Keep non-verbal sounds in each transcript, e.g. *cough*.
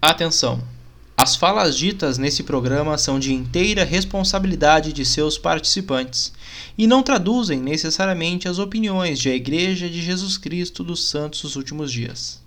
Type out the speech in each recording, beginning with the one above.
Atenção! As falas ditas nesse programa são de inteira responsabilidade de seus participantes e não traduzem necessariamente as opiniões de a Igreja de Jesus Cristo dos Santos dos Últimos Dias.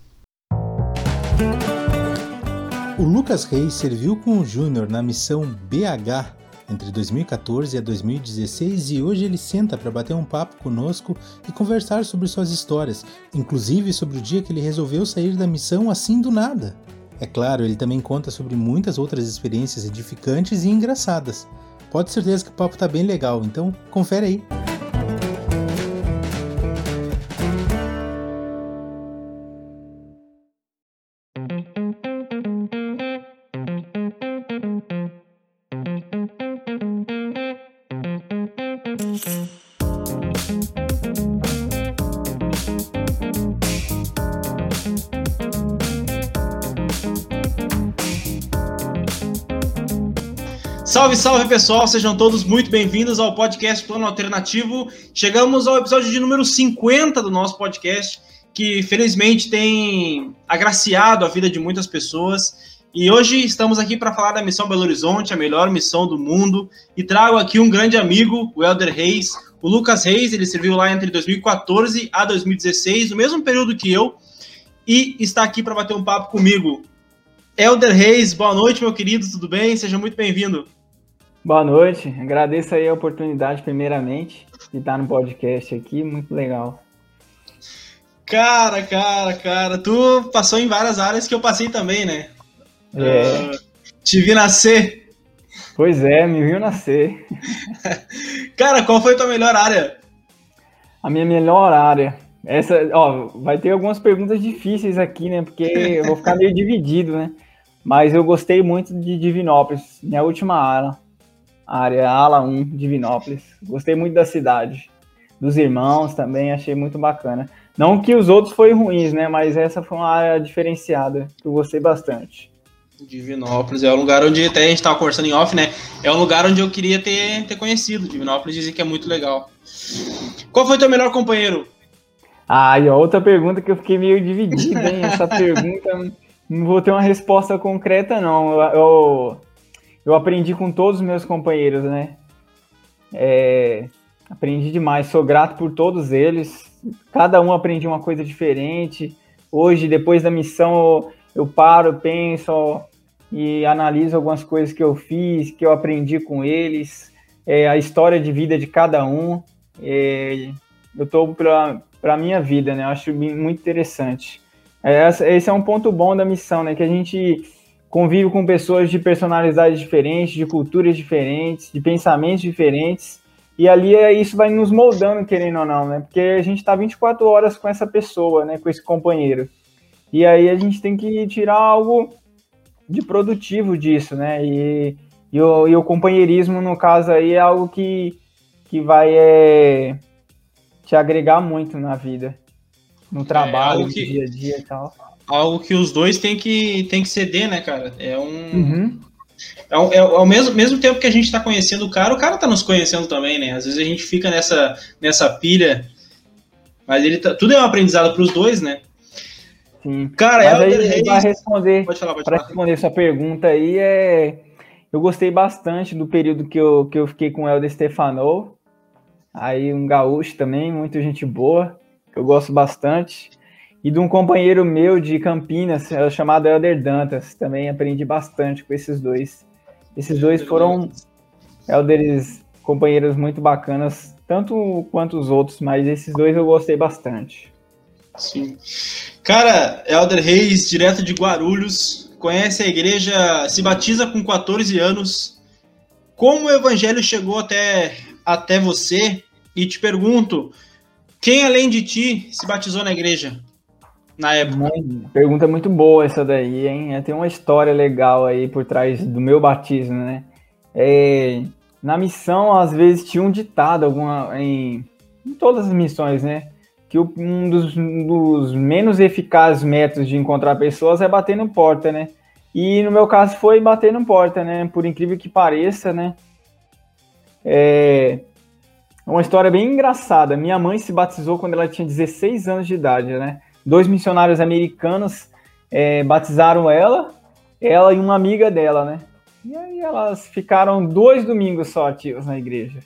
O Lucas Reis serviu com o Júnior na missão BH entre 2014 e 2016 e hoje ele senta para bater um papo conosco e conversar sobre suas histórias, inclusive sobre o dia que ele resolveu sair da missão assim do nada. É claro, ele também conta sobre muitas outras experiências edificantes e engraçadas. Pode certeza que o papo tá bem legal, então confere aí. Salve, salve pessoal, sejam todos muito bem-vindos ao podcast Plano Alternativo. Chegamos ao episódio de número 50 do nosso podcast, que felizmente tem agraciado a vida de muitas pessoas. E hoje estamos aqui para falar da missão Belo Horizonte, a melhor missão do mundo. E trago aqui um grande amigo, o Elder Reis, o Lucas Reis. Ele serviu lá entre 2014 a 2016, no mesmo período que eu, e está aqui para bater um papo comigo. Elder Reis, boa noite, meu querido, tudo bem? Seja muito bem-vindo. Boa noite, agradeço aí a oportunidade, primeiramente, de estar no podcast aqui, muito legal. Cara, cara, cara, tu passou em várias áreas que eu passei também, né? É. Uh, te vi nascer. Pois é, me viu nascer. *laughs* cara, qual foi a tua melhor área? A minha melhor área. Essa, ó, vai ter algumas perguntas difíceis aqui, né? Porque eu vou ficar meio *laughs* dividido, né? Mas eu gostei muito de Divinópolis, minha última área área ala 1, Divinópolis. Gostei muito da cidade. Dos irmãos também, achei muito bacana. Não que os outros foram ruins, né? Mas essa foi uma área diferenciada, que eu gostei bastante. Divinópolis é um lugar onde até a gente estava conversando em off, né? É um lugar onde eu queria ter, ter conhecido. Divinópolis dizem que é muito legal. Qual foi o teu melhor companheiro? Ah, e outra pergunta que eu fiquei meio dividido, hein? Essa *laughs* pergunta não vou ter uma resposta concreta, não. Eu, eu eu aprendi com todos os meus companheiros, né? É, aprendi demais, sou grato por todos eles. Cada um aprendi uma coisa diferente. Hoje, depois da missão, eu, paro, penso e analiso algumas coisas que eu fiz, que eu aprendi com eles, é, a história de vida de cada um. É, eu estou para a minha vida, né? Eu acho muito interessante. É, esse é um ponto bom da missão, né? Que a gente convive com pessoas de personalidades diferentes, de culturas diferentes, de pensamentos diferentes, e ali é, isso vai nos moldando, querendo ou não, né? Porque a gente está 24 horas com essa pessoa, né? Com esse companheiro. E aí a gente tem que tirar algo de produtivo disso, né? E, e, o, e o companheirismo, no caso aí, é algo que, que vai é, te agregar muito na vida, no trabalho, é no que... dia a dia e tal algo que os dois têm que, têm que ceder, né, cara? É um. Uhum. É, é, é, ao mesmo, mesmo tempo que a gente está conhecendo o cara, o cara está nos conhecendo também, né? Às vezes a gente fica nessa, nessa pilha, mas ele tá, tudo é um aprendizado para os dois, né? Sim. Cara, mas aí, Reis... para responder, pode falar, pode falar. responder sua pergunta aí, é, eu gostei bastante do período que eu, que eu fiquei com o Helder Stefano, aí um gaúcho também, muita gente boa, que eu gosto bastante e de um companheiro meu de Campinas, é chamado Elder Dantas. Também aprendi bastante com esses dois. Esses dois foram elders, companheiros muito bacanas, tanto quanto os outros, mas esses dois eu gostei bastante. Sim. Cara, Elder Reis, direto de Guarulhos, conhece a igreja, se batiza com 14 anos. Como o evangelho chegou até, até você? E te pergunto, quem além de ti se batizou na igreja? Na época? Pergunta muito boa essa daí, hein? Tem uma história legal aí por trás do meu batismo, né? É, na missão, às vezes, tinha um ditado alguma, em, em todas as missões, né? Que um dos, dos menos eficazes métodos de encontrar pessoas é bater no porta, né? E no meu caso foi bater no porta, né? Por incrível que pareça, né? É uma história bem engraçada. Minha mãe se batizou quando ela tinha 16 anos de idade, né? Dois missionários americanos é, batizaram ela ela e uma amiga dela, né? E aí elas ficaram dois domingos só ativas na igreja.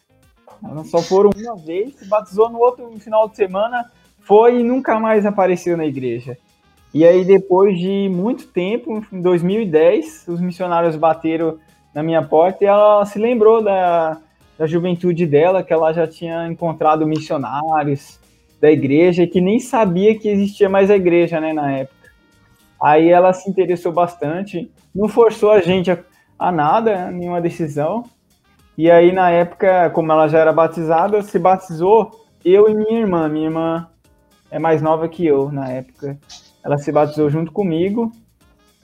Elas só foram uma vez, se batizou no outro final de semana, foi e nunca mais apareceu na igreja. E aí, depois de muito tempo, em 2010, os missionários bateram na minha porta e ela se lembrou da, da juventude dela, que ela já tinha encontrado missionários da igreja que nem sabia que existia mais a igreja, né, na época. Aí ela se interessou bastante, não forçou a gente a, a nada, nenhuma decisão. E aí, na época, como ela já era batizada, se batizou eu e minha irmã. Minha irmã é mais nova que eu na época. Ela se batizou junto comigo.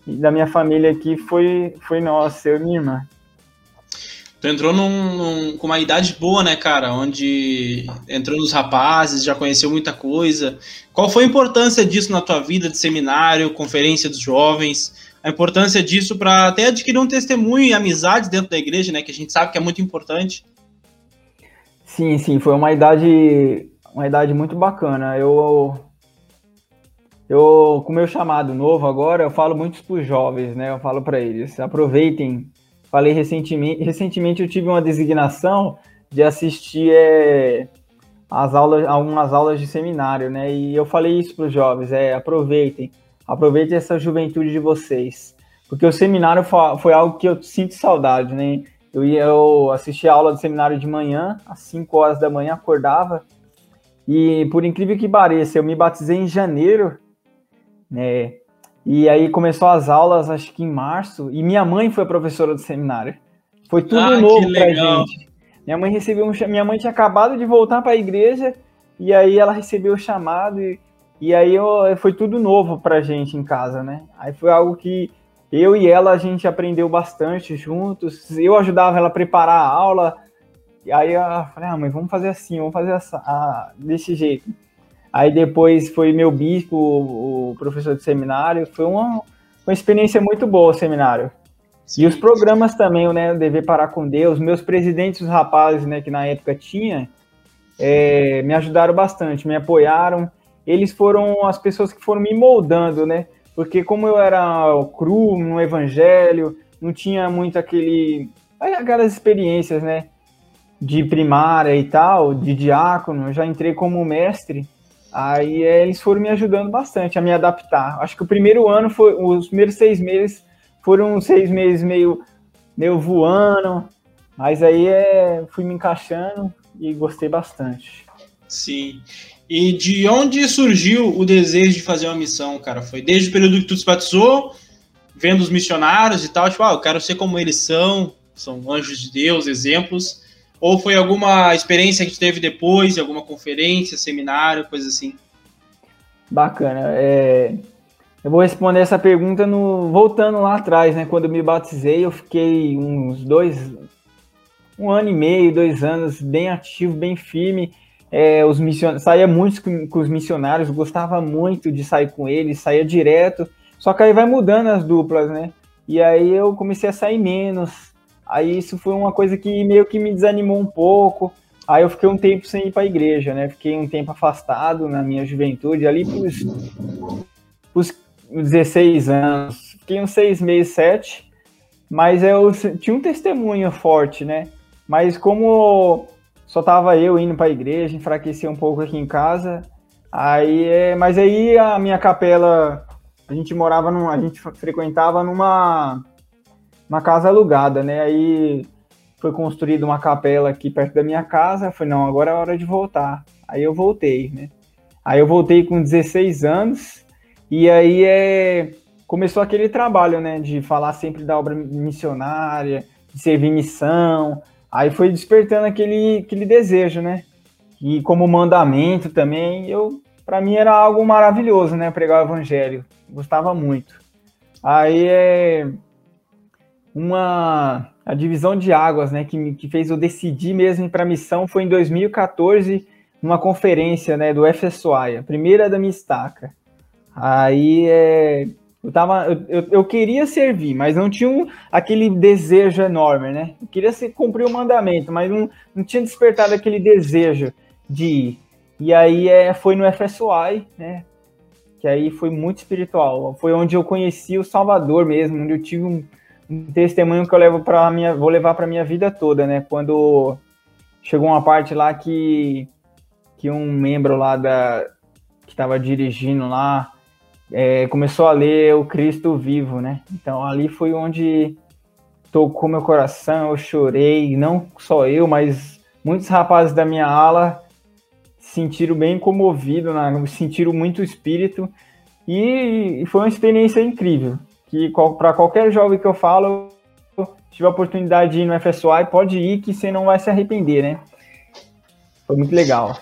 E da minha família aqui foi, foi nossa, eu e minha irmã. Tu entrou num, num, com uma idade boa, né, cara? Onde entrou nos rapazes, já conheceu muita coisa. Qual foi a importância disso na tua vida de seminário, conferência dos jovens? A importância disso para até adquirir um testemunho e amizades dentro da igreja, né? Que a gente sabe que é muito importante. Sim, sim, foi uma idade, uma idade muito bacana. Eu, eu com meu chamado novo agora, eu falo muito para os jovens, né? Eu falo para eles, aproveitem falei recentemente, recentemente eu tive uma designação de assistir é, as aulas, algumas aulas de seminário, né? E eu falei isso para os jovens, é, aproveitem, aproveitem essa juventude de vocês, porque o seminário foi, algo que eu sinto saudade, né? Eu ia eu assistir a aula do seminário de manhã, às 5 horas da manhã, acordava, e por incrível que pareça, eu me batizei em janeiro, né? E aí começou as aulas, acho que em março, e minha mãe foi a professora do seminário. Foi tudo ah, novo pra gente. Minha mãe recebeu um, minha mãe tinha acabado de voltar para a igreja e aí ela recebeu o chamado e, e aí eu, foi tudo novo pra gente em casa, né? Aí foi algo que eu e ela a gente aprendeu bastante juntos. Eu ajudava ela a preparar a aula. E aí eu falei: "Ah, mãe, vamos fazer assim, vamos fazer essa, ah, desse jeito". Aí depois foi meu bispo, o professor de seminário. Foi uma, uma experiência muito boa o seminário. Sim. E os programas também, né? Dever Parar com Deus. Meus presidentes, os rapazes, né, que na época tinha, é, me ajudaram bastante, me apoiaram. Eles foram as pessoas que foram me moldando, né? Porque como eu era cru no evangelho, não tinha muito aquele aquelas experiências, né? De primária e tal, de diácono, eu já entrei como mestre. Aí é, eles foram me ajudando bastante a me adaptar. Acho que o primeiro ano foi, os primeiros seis meses foram seis meses meio, meio voando, mas aí é, fui me encaixando e gostei bastante. Sim. E de onde surgiu o desejo de fazer uma missão, cara? Foi desde o período que tu se batizou, vendo os missionários e tal, tipo, ah, eu quero ser como eles são, são anjos de Deus, exemplos. Ou foi alguma experiência que teve depois, alguma conferência, seminário, coisa assim? Bacana. É... Eu vou responder essa pergunta no... voltando lá atrás, né? Quando eu me batizei, eu fiquei uns dois, um ano e meio, dois anos, bem ativo, bem firme. É, os mission... Saía muito com, com os missionários, gostava muito de sair com eles, saía direto. Só que aí vai mudando as duplas, né? E aí eu comecei a sair menos, Aí isso foi uma coisa que meio que me desanimou um pouco. Aí eu fiquei um tempo sem ir para a igreja, né? Fiquei um tempo afastado na minha juventude, ali os 16 anos. Fiquei uns seis meses, sete. Mas eu tinha um testemunho forte, né? Mas como só tava eu indo para a igreja, enfraqueci um pouco aqui em casa. Aí, é, mas aí a minha capela, a gente morava num, a gente frequentava numa uma casa alugada, né? Aí foi construída uma capela aqui perto da minha casa. Foi não, agora é hora de voltar. Aí eu voltei, né? Aí eu voltei com 16 anos e aí é começou aquele trabalho, né, de falar sempre da obra missionária, de servir missão. Aí foi despertando aquele aquele desejo, né? E como mandamento também, eu para mim era algo maravilhoso, né, pregar o evangelho. Gostava muito. Aí é uma a divisão de águas, né, que, que fez eu decidir mesmo para a missão foi em 2014, numa conferência, né, do FSOI, a primeira da minha estaca. Aí é, eu tava, eu, eu, queria servir, mas não tinha um, aquele desejo enorme, né? Eu queria ser, cumprir o mandamento, mas não, não tinha despertado aquele desejo de ir. E aí é, foi no FSOI, né? que aí foi muito espiritual. Foi onde eu conheci o Salvador mesmo, onde eu tive um, um testemunho que eu levo para minha, vou levar para minha vida toda, né? Quando chegou uma parte lá que que um membro lá da que estava dirigindo lá é, começou a ler o Cristo vivo, né? Então ali foi onde tocou meu coração, eu chorei, não só eu, mas muitos rapazes da minha ala sentiram bem comovido, né? sentiram muito espírito e, e foi uma experiência incrível. Que para qualquer jovem que eu falo, tive a oportunidade de ir no FSY, pode ir que você não vai se arrepender, né? Foi muito legal.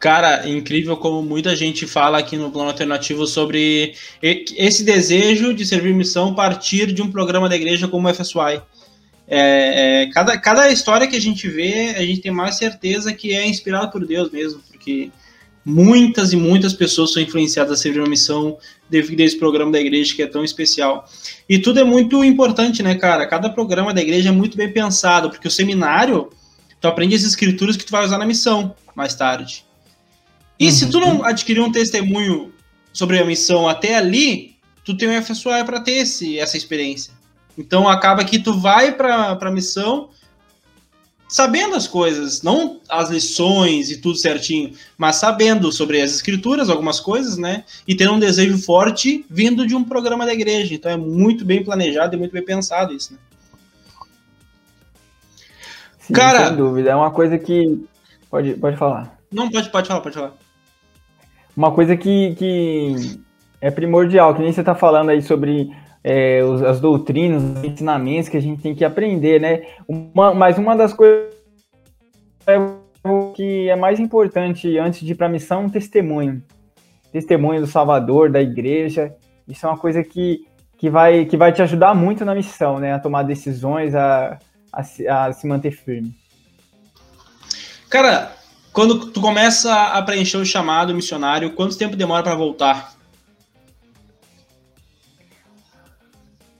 Cara, incrível como muita gente fala aqui no plano alternativo sobre esse desejo de servir missão partir de um programa da igreja como o FSY. É, é, cada, cada história que a gente vê, a gente tem mais certeza que é inspirado por Deus mesmo, porque muitas e muitas pessoas são influenciadas a servir uma missão devido a esse programa da igreja que é tão especial. E tudo é muito importante, né, cara? Cada programa da igreja é muito bem pensado, porque o seminário, tu aprende as escrituras que tu vai usar na missão mais tarde. E uhum. se tu não adquirir um testemunho sobre a missão até ali, tu tem o FSOI para ter esse, essa experiência. Então acaba que tu vai para a missão sabendo as coisas, não as lições e tudo certinho, mas sabendo sobre as escrituras, algumas coisas, né? E tendo um desejo forte vindo de um programa da igreja. Então é muito bem planejado e muito bem pensado isso, né? Sim, Cara, sem dúvida, é uma coisa que pode pode falar. Não pode pode falar, pode falar. Uma coisa que, que é primordial, que nem você está falando aí sobre é, os, as doutrinas, os ensinamentos que a gente tem que aprender, né? Uma, mas uma das coisas que é mais importante antes de ir para a missão é um testemunho. Testemunho do Salvador, da igreja. Isso é uma coisa que, que, vai, que vai te ajudar muito na missão, né? A tomar decisões, a, a, a se manter firme. Cara, quando tu começa a preencher o chamado missionário, quanto tempo demora para voltar?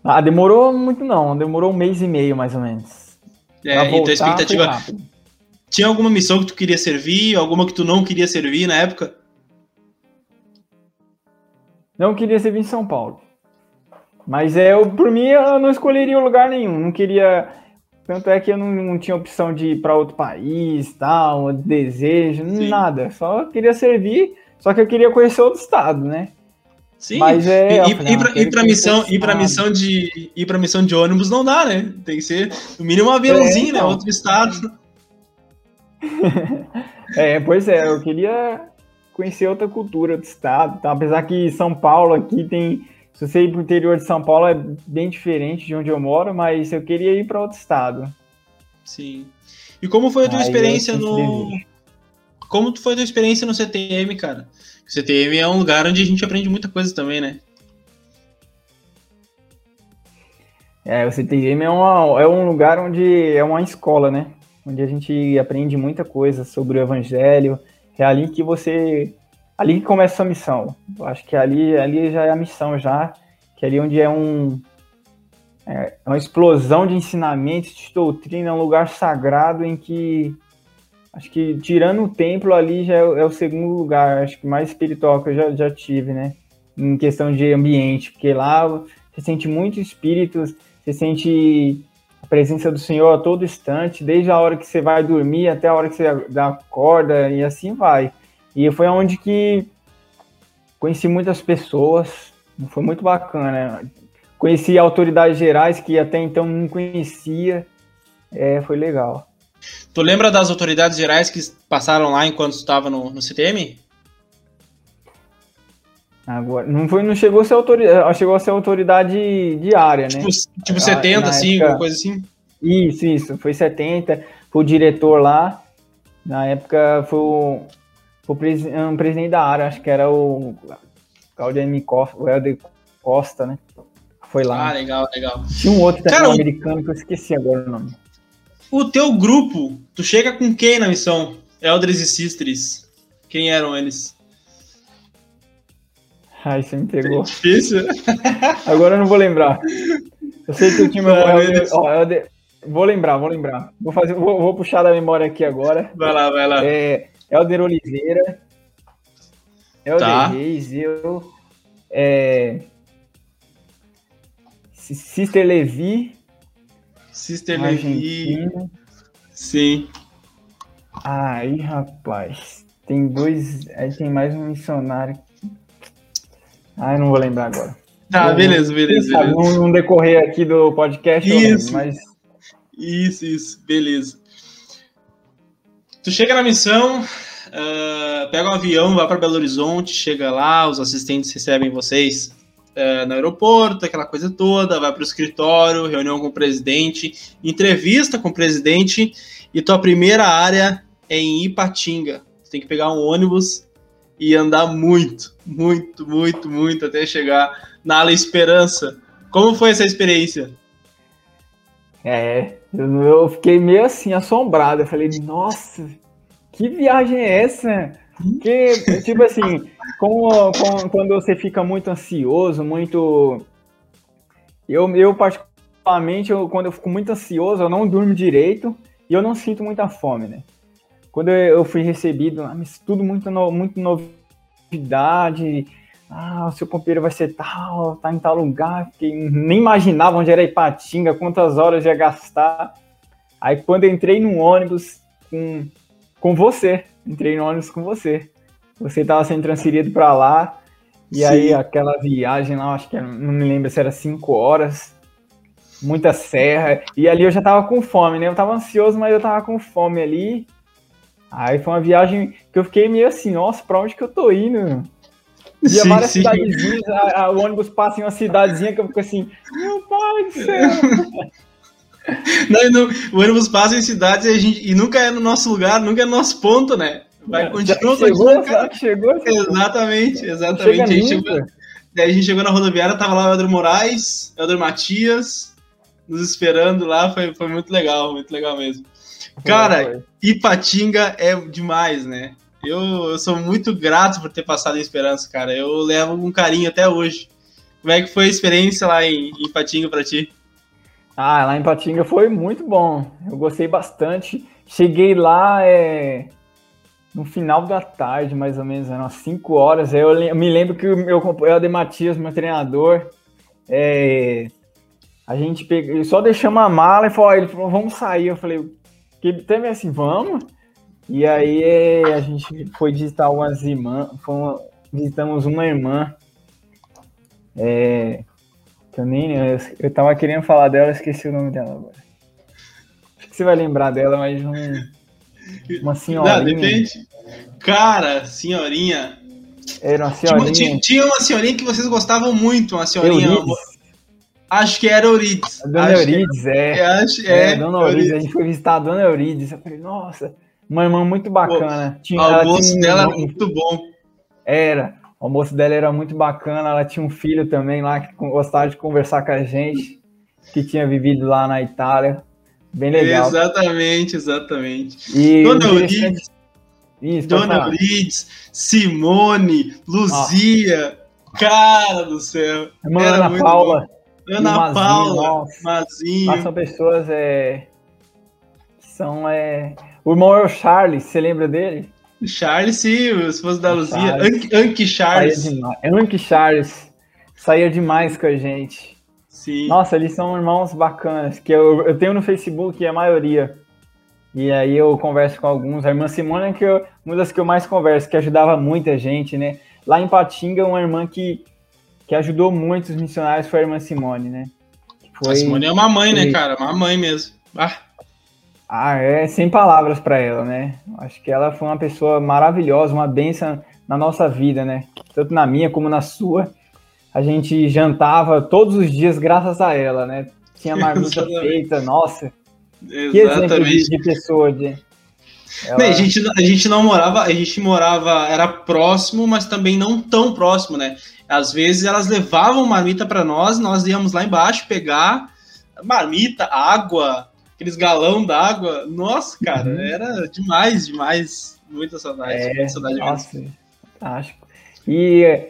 Ah, demorou muito não, demorou um mês e meio mais ou menos. É, voltar, então a expectativa. Tinha alguma missão que tu queria servir, alguma que tu não queria servir na época? Não queria servir em São Paulo. Mas é, eu, por mim, eu não escolheria lugar nenhum. Não queria. Tanto é que eu não, não tinha opção de ir para outro país, tal, desejo, Sim. nada. Só queria servir, só que eu queria conhecer outro estado, né? Sim, Mas é, e, e, pra, para missão, ir para missão de ir para missão de ônibus não dá, né? Tem que ser no mínimo um aviãozinho, é, né? então. né? Outro estado. *laughs* é, pois é, eu queria conhecer outra cultura do estado, tá? Apesar que São Paulo aqui tem, se você ir pro interior de São Paulo é bem diferente de onde eu moro, mas eu queria ir para outro estado. Sim. E como foi a tua Aí experiência no Como foi a tua experiência no CTM, cara? CTM é um lugar onde a gente aprende muita coisa também, né? É, o CTM é, uma, é um lugar onde é uma escola, né? Onde a gente aprende muita coisa sobre o evangelho. É ali que você. Ali que começa a missão. Eu acho que ali, ali já é a missão, já. Que é ali onde é um. É uma explosão de ensinamentos, de doutrina, é um lugar sagrado em que Acho que tirando o templo ali já é, é, o segundo lugar, acho que mais espiritual que eu já, já tive, né? Em questão de ambiente, porque lá você sente muito espírito, você sente a presença do Senhor a todo instante, desde a hora que você vai dormir até a hora que você acorda e assim vai. E foi onde que conheci muitas pessoas, foi muito bacana. Conheci autoridades gerais que até então não conhecia, é, foi legal. Tu lembra das autoridades gerais que passaram lá enquanto estava no, no CTM? Agora, não, foi, não chegou a ser autoridade, chegou a ser autoridade diária, tipo, né? Tipo 70, assim, época, coisa assim? Isso, isso, foi 70, foi o diretor lá, na época foi o, foi o um presidente da área, acho que era o Claudio Costa, o Helder Costa, né? Foi lá. Ah, legal, legal. Tinha um outro também, Cara, americano, que eu esqueci agora o nome. O teu grupo, tu chega com quem na missão? Eldres e Sisters. Quem eram eles? Ai, você me pegou. É difícil. *laughs* Agora eu não vou lembrar. Eu sei que o time *laughs* é Elder, ó, Elder, Vou lembrar, vou lembrar. Vou, fazer, vou, vou, puxar da memória aqui agora. Vai lá, vai lá. É, Elder Oliveira. Elder tá. Reis, eu. É... Sister Levi. Sister Levi. Sim. Aí, rapaz. Tem dois. Aí tem mais um missionário. Ah, não vou lembrar agora. Tá, beleza, beleza. beleza. Não, decorrer aqui do podcast, isso. mas. Isso, isso, beleza. Tu chega na missão, uh, pega um avião, vai para Belo Horizonte, chega lá, os assistentes recebem vocês uh, no aeroporto, aquela coisa toda, vai para o escritório, reunião com o presidente, entrevista com o presidente, e tua primeira área é em Ipatinga. Você tem que pegar um ônibus e andar muito, muito, muito, muito até chegar na ala Esperança. Como foi essa experiência? É, eu, fiquei meio assim, assombrado. Eu falei, nossa, que viagem é essa? Que, tipo assim, como, como, quando você fica muito ansioso, muito. Eu, eu particularmente, eu, quando eu fico muito ansioso, eu não durmo direito e eu não sinto muita fome, né? Quando eu fui recebido, ah, tudo muito, no, muito novidade, ah, o seu pompeiro vai ser tal, tá em tal lugar, que nem imaginava onde era Ipatinga, quantas horas ia gastar. Aí quando entrei no ônibus com, com você, entrei no ônibus com você. Você estava sendo transferido para lá, e Sim. aí aquela viagem lá, acho que não me lembro se era cinco horas, muita serra, e ali eu já tava com fome, né? Eu tava ansioso, mas eu tava com fome ali. Aí foi uma viagem que eu fiquei meio assim, nossa, pra onde que eu tô indo? Via sim, várias sim. cidadezinhas, a, a, o ônibus passa em uma cidadezinha que eu fico assim, meu pai do céu. *laughs* *laughs* Não, não, o ônibus passa em cidades e, a gente, e nunca é no nosso lugar, nunca é no nosso ponto, né? Vai continuar. Chegou, cara. chegou, exatamente, exatamente. A gente, chegou, daí a gente chegou na rodoviária, tava lá o Elder Moraes, Elder Matias, nos esperando lá, foi, foi muito legal, muito legal mesmo. Cara. Ipatinga é demais, né? Eu, eu sou muito grato por ter passado em Esperança, cara. Eu levo com carinho até hoje. Como é que foi a experiência lá em, em Patinga para ti? Ah, lá em Patinga foi muito bom. Eu gostei bastante. Cheguei lá é, no final da tarde, mais ou menos, eram umas 5 horas. Eu, eu, me lembro que o meu companheiro Matias, meu treinador, é, a gente pegou, só deixamos a mala e falou, ele falou, vamos sair. Eu falei, que também assim, vamos. E aí é, a gente foi visitar umas irmãs, visitamos uma irmã. É, que eu nem. Eu, eu tava querendo falar dela, esqueci o nome dela agora. Acho que você vai lembrar dela, mas um, uma senhorinha. Não, depende. Cara, senhorinha. Era uma senhorinha. Tinha, tinha, uma senhorinha que vocês gostavam muito, uma senhorinha. Eurides. Acho que era Eurides. A Dona Eurides, é. Acho, é, é, Dona Eurides. A gente foi visitar a Dona Eurides. Eu falei, nossa, uma irmã muito bacana. Tinha, o almoço tinha dela era muito bom. Era. O almoço dela era muito bacana. Ela tinha um filho também lá que gostava de conversar com a gente, que tinha vivido lá na Itália. Bem legal. Exatamente, exatamente. E Dona Isso, Dona Eurides, Simone, Luzia. Cara do céu. Irmã Ana Paula. Bom. Ana Mazinho, Paula, Mazinho. São pessoas é, que são é, o irmão é o Charles, você lembra dele? Charles, sim, o esposo da Luzia. Anki Charles. Anki Charles. Saía demais com a gente. Sim. Nossa, eles são irmãos bacanas, que eu, eu tenho no Facebook a maioria. E aí eu converso com alguns. A irmã Simone é que eu, uma das que eu mais converso, que ajudava muita gente, né? Lá em Patinga, uma irmã que, que ajudou muito os missionários foi a irmã Simone, né? Foi... A Simone é uma mãe, né, cara? Uma mãe mesmo. Ah. Ah, é sem palavras para ela, né? Acho que ela foi uma pessoa maravilhosa, uma benção na nossa vida, né? Tanto na minha como na sua. A gente jantava todos os dias graças a ela, né? Tinha *laughs* marmita feita, nossa. Exatamente. Que exemplo de, pessoa, de... Ela... A, gente, a gente não morava, a gente morava, era próximo, mas também não tão próximo, né? Às vezes elas levavam marmita para nós, nós íamos lá embaixo pegar marmita, água, aqueles galão d'água. Nossa, cara, uhum. era demais, demais. Muita saudade, é, muita saudade nossa, mesmo. Fantástico. E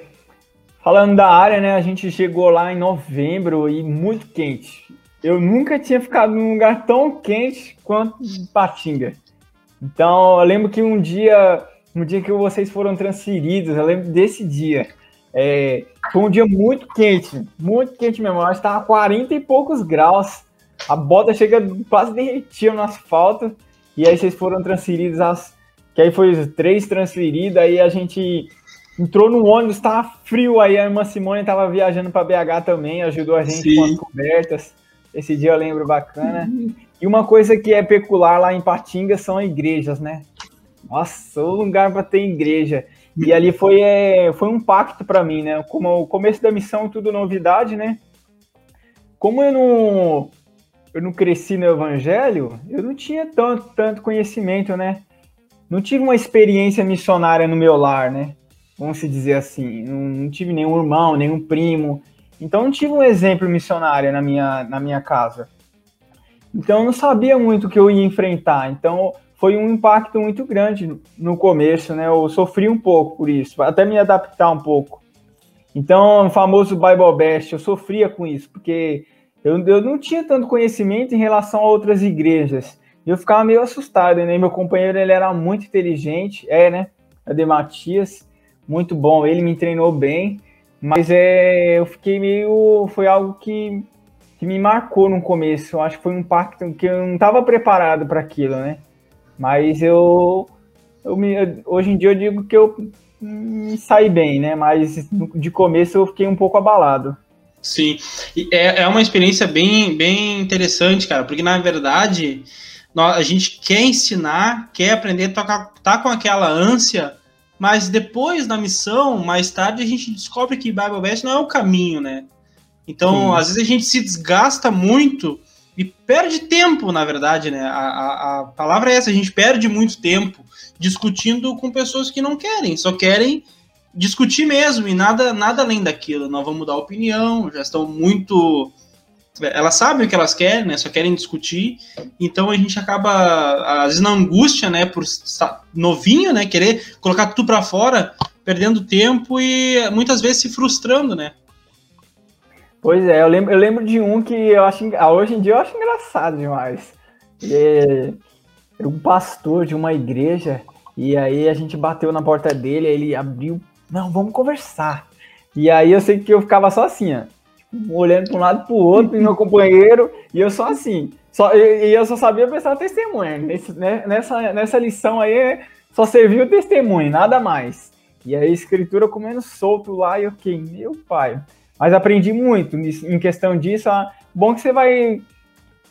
falando da área, né, a gente chegou lá em novembro e muito quente. Eu nunca tinha ficado num lugar tão quente quanto Patinga. Então, eu lembro que um dia, no dia que vocês foram transferidos, eu lembro desse dia. É, foi um dia muito quente, muito quente mesmo. Acho que estava 40 e poucos graus. A bota chega quase derretia no asfalto. E aí vocês foram transferidos as. Que aí foi três transferidos, aí a gente entrou no ônibus, tava frio, aí a irmã Simone tava viajando para BH também, ajudou a gente Sim. com as cobertas. Esse dia eu lembro bacana. E uma coisa que é peculiar lá em Patinga são igrejas, né? Nossa, o lugar para ter igreja. E ali foi, é, foi um pacto para mim, né? Como o começo da missão, tudo novidade, né? Como eu não, eu não cresci no evangelho, eu não tinha tanto, tanto conhecimento, né? Não tive uma experiência missionária no meu lar, né? Vamos se dizer assim. Não, não tive nenhum irmão, nenhum primo. Então não tive um exemplo missionário na minha, na minha casa. Então eu não sabia muito o que eu ia enfrentar. Então foi um impacto muito grande no começo, né? Eu sofri um pouco por isso, até me adaptar um pouco. Então, o famoso Bible Best, eu sofria com isso, porque eu, eu não tinha tanto conhecimento em relação a outras igrejas. Eu ficava meio assustado, né? Meu companheiro, ele era muito inteligente, é, né? Adematias, muito bom, ele me treinou bem, mas é, eu fiquei meio... Foi algo que, que me marcou no começo. Eu acho que foi um impacto que eu não estava preparado para aquilo, né? Mas eu, eu me, hoje em dia eu digo que eu me saí bem, né? Mas de começo eu fiquei um pouco abalado. Sim, é, é uma experiência bem, bem interessante, cara, porque na verdade nós, a gente quer ensinar, quer aprender a tocar, tá com aquela ânsia, mas depois na missão, mais tarde, a gente descobre que Bible Best não é o caminho, né? Então, Sim. às vezes a gente se desgasta muito e perde tempo, na verdade, né? A, a, a, palavra é essa, a gente perde muito tempo discutindo com pessoas que não querem, só querem discutir mesmo e nada, nada além daquilo. Não vão mudar opinião, já estão muito. Elas sabem o que elas querem, né? Só querem discutir. Então a gente acaba, às vezes, na angústia, né? Por estar novinho, né? Querer colocar tudo para fora, perdendo tempo e muitas vezes se frustrando, né? Pois é, eu lembro, eu lembro de um que eu acho. Ah, hoje em dia eu acho engraçado demais. É um pastor de uma igreja, e aí a gente bateu na porta dele, ele abriu. Não, vamos conversar. E aí eu sei que eu ficava só assim, ó, olhando para um lado para o outro, e meu *laughs* companheiro, e eu só assim. Só, e, eu só sabia prestar testemunha. Nesse, né, nessa, nessa lição aí, só serviu o testemunho, nada mais. E aí escritura comendo solto lá, e eu fiquei, meu pai. Mas aprendi muito em questão disso. Ah, bom que você vai,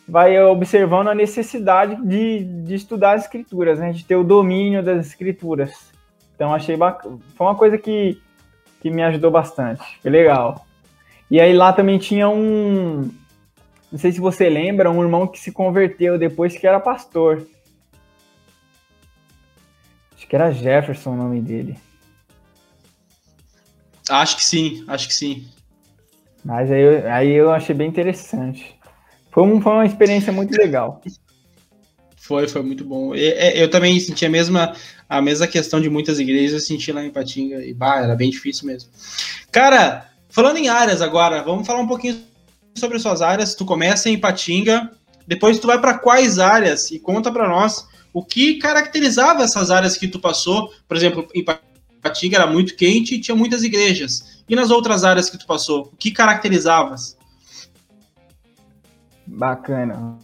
vai observando a necessidade de, de estudar as escrituras, né? de ter o domínio das escrituras. Então achei bacana. Foi uma coisa que, que me ajudou bastante. Foi legal. E aí lá também tinha um. Não sei se você lembra, um irmão que se converteu depois que era pastor. Acho que era Jefferson o nome dele. Acho que sim, acho que sim. Mas aí eu, aí eu achei bem interessante. Foi, um, foi uma experiência muito legal. Foi, foi muito bom. Eu, eu também senti a mesma, a mesma questão de muitas igrejas, eu senti lá em Patinga, e bah, era bem difícil mesmo. Cara, falando em áreas agora, vamos falar um pouquinho sobre suas áreas. Tu começa em Patinga, depois tu vai para quais áreas e conta para nós o que caracterizava essas áreas que tu passou. Por exemplo, em Patinga era muito quente e tinha muitas igrejas. E nas outras áreas que tu passou, o que caracterizavas? Bacana.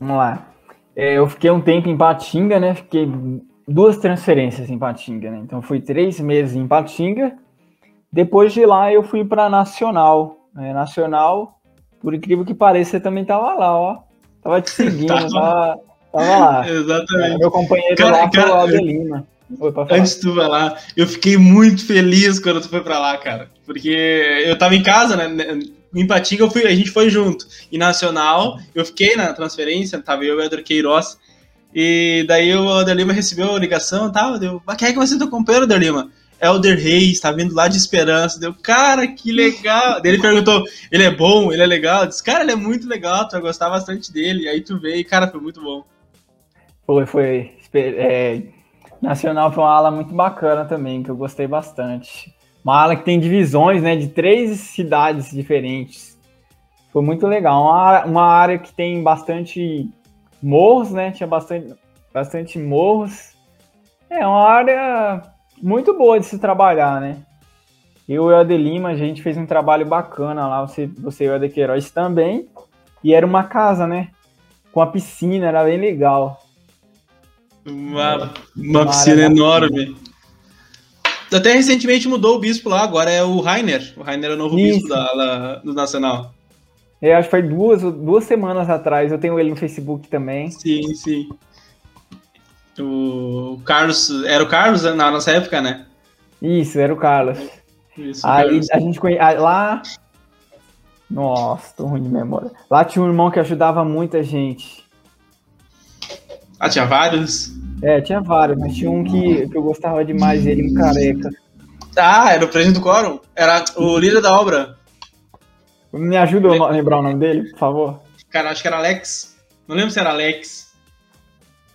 Vamos lá. É, eu fiquei um tempo em Patinga, né? Fiquei duas transferências em Patinga, né? Então fui três meses em Patinga. Depois de lá eu fui para Nacional. Né? Nacional, por incrível que pareça, você também tava lá, ó. Tava te *laughs* seguindo, tava, tava lá. Exatamente. meu companheiro cara, lá foi o Aldo Lima. Oi, Antes tu vai lá, eu fiquei muito feliz quando tu foi pra lá, cara. Porque eu tava em casa, né? Em Patinga eu fui, a gente foi junto. E Nacional, eu fiquei na transferência, tava eu e o Edro Queiroz. E daí o Alder Lima recebeu a ligação e tal. Deu, quem é que vai ser teu companheiro, Alder Lima? Elder Reis, tá vindo lá de Esperança. Deu, cara, que legal. Daí ele perguntou, ele é bom, ele é legal? Eu disse, cara, ele é muito legal, tu vai gostar bastante dele. E aí tu veio cara, foi muito bom. Foi, foi. É, Nacional foi uma ala muito bacana também, que eu gostei bastante. Uma ala que tem divisões, né, de três cidades diferentes. Foi muito legal. Uma, área, uma área que tem bastante morros, né? Tinha bastante, bastante morros. É uma área muito boa de se trabalhar, né? eu e o Ade Lima, a gente fez um trabalho bacana lá, você, você e o Ade Queiroz também. E era uma casa, né? Com a piscina, era bem legal. Uma, uma piscina enorme. Até recentemente mudou o bispo lá, agora é o Rainer. O Rainer é o novo Isso. bispo da, da, do Nacional. É, acho que foi duas, duas semanas atrás. Eu tenho ele no Facebook também. Sim, sim. O Carlos. Era o Carlos na nossa época, né? Isso, era o Carlos. Isso, Aí Carlos. a gente conhe... lá. Nossa, tô ruim de memória. Lá tinha um irmão que ajudava muita gente. Ah, tinha vários? É, tinha vários, mas tinha um que, que eu gostava demais dele, um careca. Ah, era o presidente do quórum? Era o líder da obra. Me ajuda a lembrar o nome dele, por favor? Cara, acho que era Alex. Não lembro se era Alex.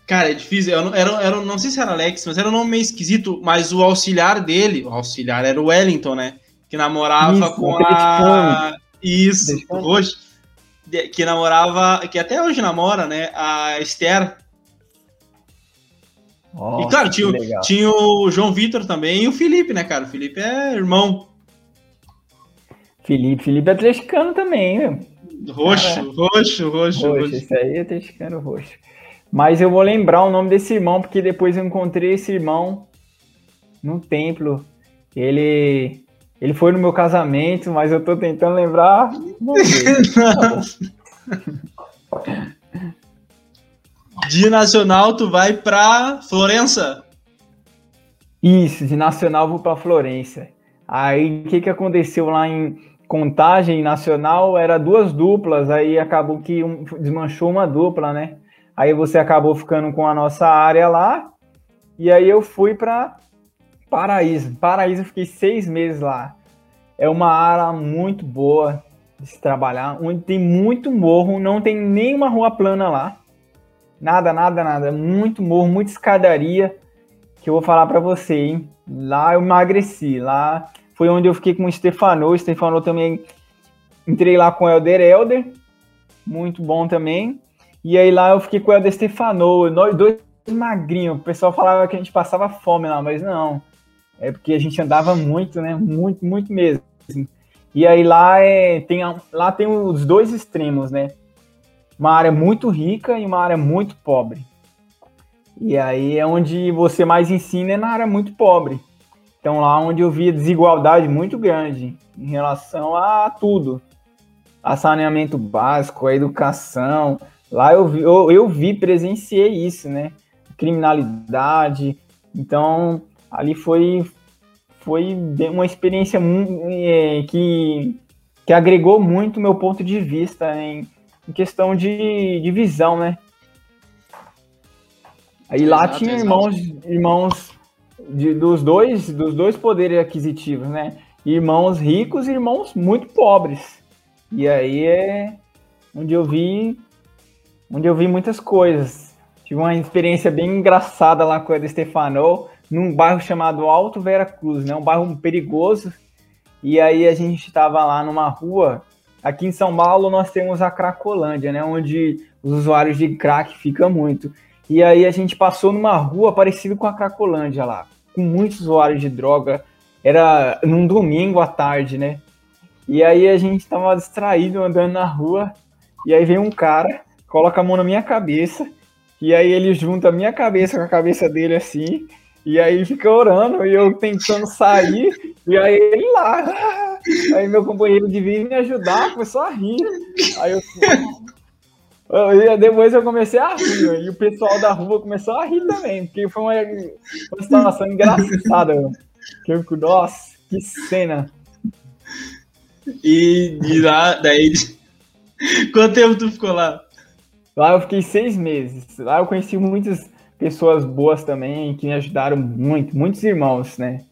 Cara, é difícil. Eu não, era, era, não sei se era Alex, mas era um nome meio esquisito. Mas o auxiliar dele, o auxiliar era o Wellington, né? Que namorava Isso, com a. Isso, hoje. Que namorava, que até hoje namora, né? A Esther. E claro, tinha, tinha o João Vitor também e o Felipe, né, cara? O Felipe é irmão. Felipe, Felipe é atleticano também, viu? Roxo, Cara, roxo, roxo, roxo. Esse aí é atleticano roxo. Mas eu vou lembrar o nome desse irmão, porque depois eu encontrei esse irmão no templo. Ele ele foi no meu casamento, mas eu tô tentando lembrar. *laughs* *laughs* *laughs* de Nacional, tu vai pra Florença? Isso, de Nacional vou pra Florença. Aí o que, que aconteceu lá em contagem nacional era duas duplas, aí acabou que um, desmanchou uma dupla, né? Aí você acabou ficando com a nossa área lá, e aí eu fui para Paraíso. Paraíso eu fiquei seis meses lá. É uma área muito boa de se trabalhar, onde tem muito morro, não tem nenhuma rua plana lá. Nada, nada, nada. Muito morro, muita escadaria, que eu vou falar para você, hein? Lá eu emagreci, lá foi onde eu fiquei com o Stefano. O Stefano também entrei lá com o Elder Elder, muito bom também. E aí lá eu fiquei com o Elder Stefano, nós dois magrinhos. O pessoal falava que a gente passava fome lá, mas não. É porque a gente andava muito, né? Muito, muito mesmo. E aí lá é, tem, lá tem os dois extremos, né? Uma área muito rica e uma área muito pobre. E aí é onde você mais ensina é na área muito pobre. Então, lá onde eu via desigualdade muito grande em relação a tudo. A saneamento básico, a educação. Lá eu vi, eu, eu vi, presenciei isso, né? Criminalidade. Então, ali foi, foi uma experiência é, que, que agregou muito meu ponto de vista em, em questão de, de visão, né? Aí lá tinha irmãos, irmãos de, dos dois dos dois poderes aquisitivos, né? Irmãos ricos e irmãos muito pobres. E aí é onde eu vi onde eu vi muitas coisas. Tive uma experiência bem engraçada lá com a Stefano, num bairro chamado Alto Vera Cruz, né? Um bairro perigoso. E aí a gente estava lá numa rua. Aqui em São Paulo nós temos a Cracolândia, né? Onde os usuários de crack ficam muito. E aí a gente passou numa rua parecida com a Cracolândia lá com muitos usuários de droga. Era num domingo à tarde, né? E aí a gente tava distraído andando na rua. E aí vem um cara, coloca a mão na minha cabeça. E aí ele junta a minha cabeça com a cabeça dele assim. E aí fica orando e eu tentando sair. E aí ele lá. Aí meu companheiro de vir me ajudar, começou a rir. Aí eu depois eu comecei a rir, e o pessoal da rua começou a rir também, porque foi uma, uma situação engraçada. Que eu, nossa, que cena. E de lá, daí. Quanto tempo tu ficou lá? Lá eu fiquei seis meses. Lá eu conheci muitas pessoas boas também, que me ajudaram muito, muitos irmãos, né?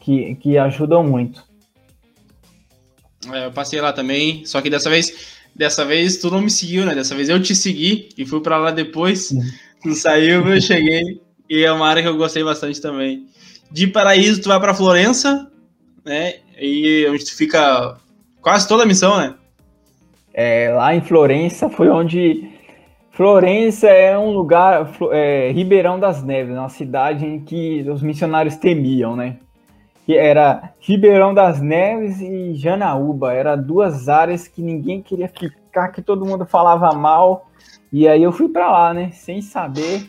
Que, que ajudam muito. É, eu passei lá também, só que dessa vez Dessa vez tu não me seguiu, né? Dessa vez eu te segui e fui para lá depois. Tu saiu, eu cheguei. E é uma área que eu gostei bastante também. De Paraíso, tu vai para Florença, né? E onde tu fica quase toda a missão, né? É, lá em Florença foi onde. Florença é um lugar, é, Ribeirão das Neves, uma cidade em que os missionários temiam, né? que era Ribeirão das Neves e Janaúba. Era duas áreas que ninguém queria ficar, que todo mundo falava mal. E aí eu fui para lá, né? Sem saber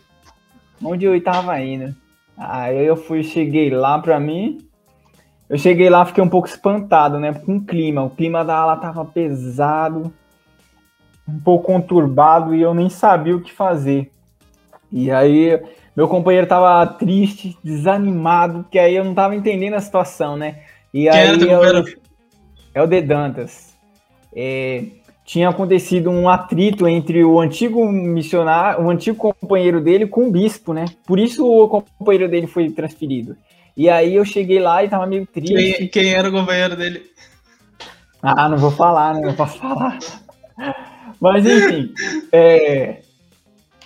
onde eu estava indo. Aí eu fui, cheguei lá para mim. Eu cheguei lá, fiquei um pouco espantado, né? Com o clima. O clima da ala tava pesado, um pouco conturbado e eu nem sabia o que fazer. E aí meu companheiro tava triste, desanimado, porque aí eu não tava entendendo a situação, né? E Quem aí era eu, é o De Dantas. É, tinha acontecido um atrito entre o antigo missionário, o antigo companheiro dele com o bispo, né? Por isso o companheiro dele foi transferido. E aí eu cheguei lá e tava meio triste. Quem, quem era o companheiro dele? Ah, não vou falar, né? Não posso falar. Mas enfim, é,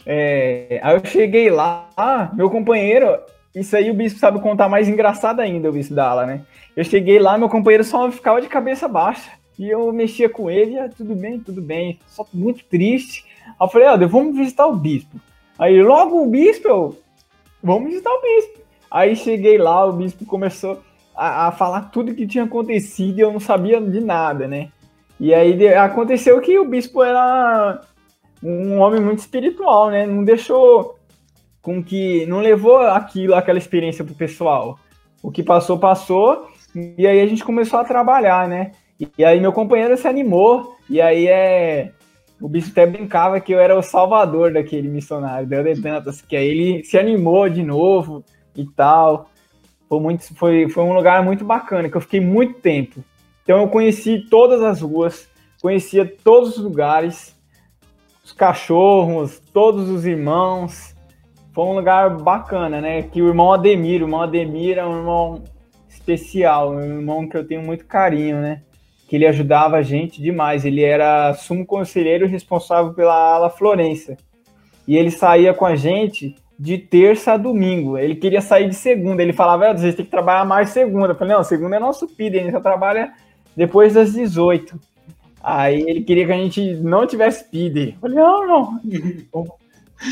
é, aí eu cheguei lá, meu companheiro, isso aí o bispo sabe contar mais engraçado ainda, o bispo da ala, né? Eu cheguei lá, meu companheiro só ficava de cabeça baixa. E eu mexia com ele, ah, tudo bem, tudo bem, só muito triste. Aí eu falei, Helder, vamos visitar o bispo. Aí logo o bispo, eu, vamos visitar o bispo. Aí cheguei lá, o bispo começou a, a falar tudo que tinha acontecido e eu não sabia de nada, né? E aí aconteceu que o bispo era um homem muito espiritual, né? Não deixou com que. Não levou aquilo, aquela experiência pro pessoal. O que passou, passou. E aí a gente começou a trabalhar, né? E, aí meu companheiro se animou. E aí é. O bispo até brincava que eu era o salvador daquele missionário, da de tantas, que aí ele se animou de novo e tal. Foi, muito, foi, foi um lugar muito bacana, que eu fiquei muito tempo. Então eu conheci todas as ruas, conhecia todos os lugares, os cachorros, todos os irmãos. Foi um lugar bacana, né? Que o irmão Ademir, o irmão Ademir é um irmão especial, um irmão que eu tenho muito carinho, né? Que ele ajudava a gente demais. Ele era sumo conselheiro responsável pela ala Florença. E ele saía com a gente de terça a domingo. Ele queria sair de segunda. Ele falava, "Ah, vocês têm que trabalhar mais segunda. Eu falei, não, segunda é nosso PID, a gente só trabalha depois das 18. Aí ele queria que a gente não tivesse PID. Eu falei, não, não. *laughs*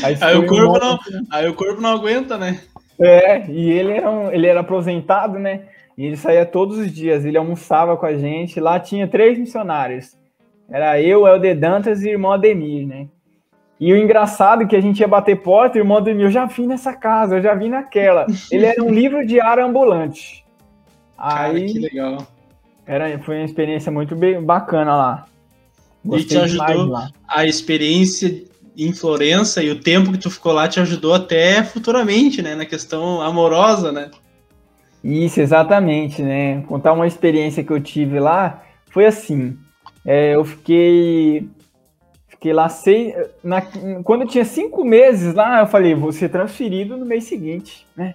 Aí foi o corpo não, aí o corpo não aguenta, né? É, e ele era, um- ele era aposentado, né? E ele saía todos os dias, ele almoçava com a gente. Lá tinha três missionários. Era eu, Helder Dantas e o irmão Ademir, né? E o engraçado é que a gente ia bater porta, e o irmão Ademir, eu já vim nessa casa, eu já vim naquela. Ele era um livro diário ambulante. *laughs* Cara, Aí que legal. Era, foi uma experiência muito bem, bacana lá. E te Gostei ajudou? A experiência em Florença e o tempo que tu ficou lá te ajudou até futuramente, né? Na questão amorosa, né? Isso, exatamente, né? Contar uma experiência que eu tive lá foi assim. é, eu fiquei, fiquei lá seis. Na, quando eu tinha cinco meses lá, eu falei, vou ser transferido no mês seguinte, né?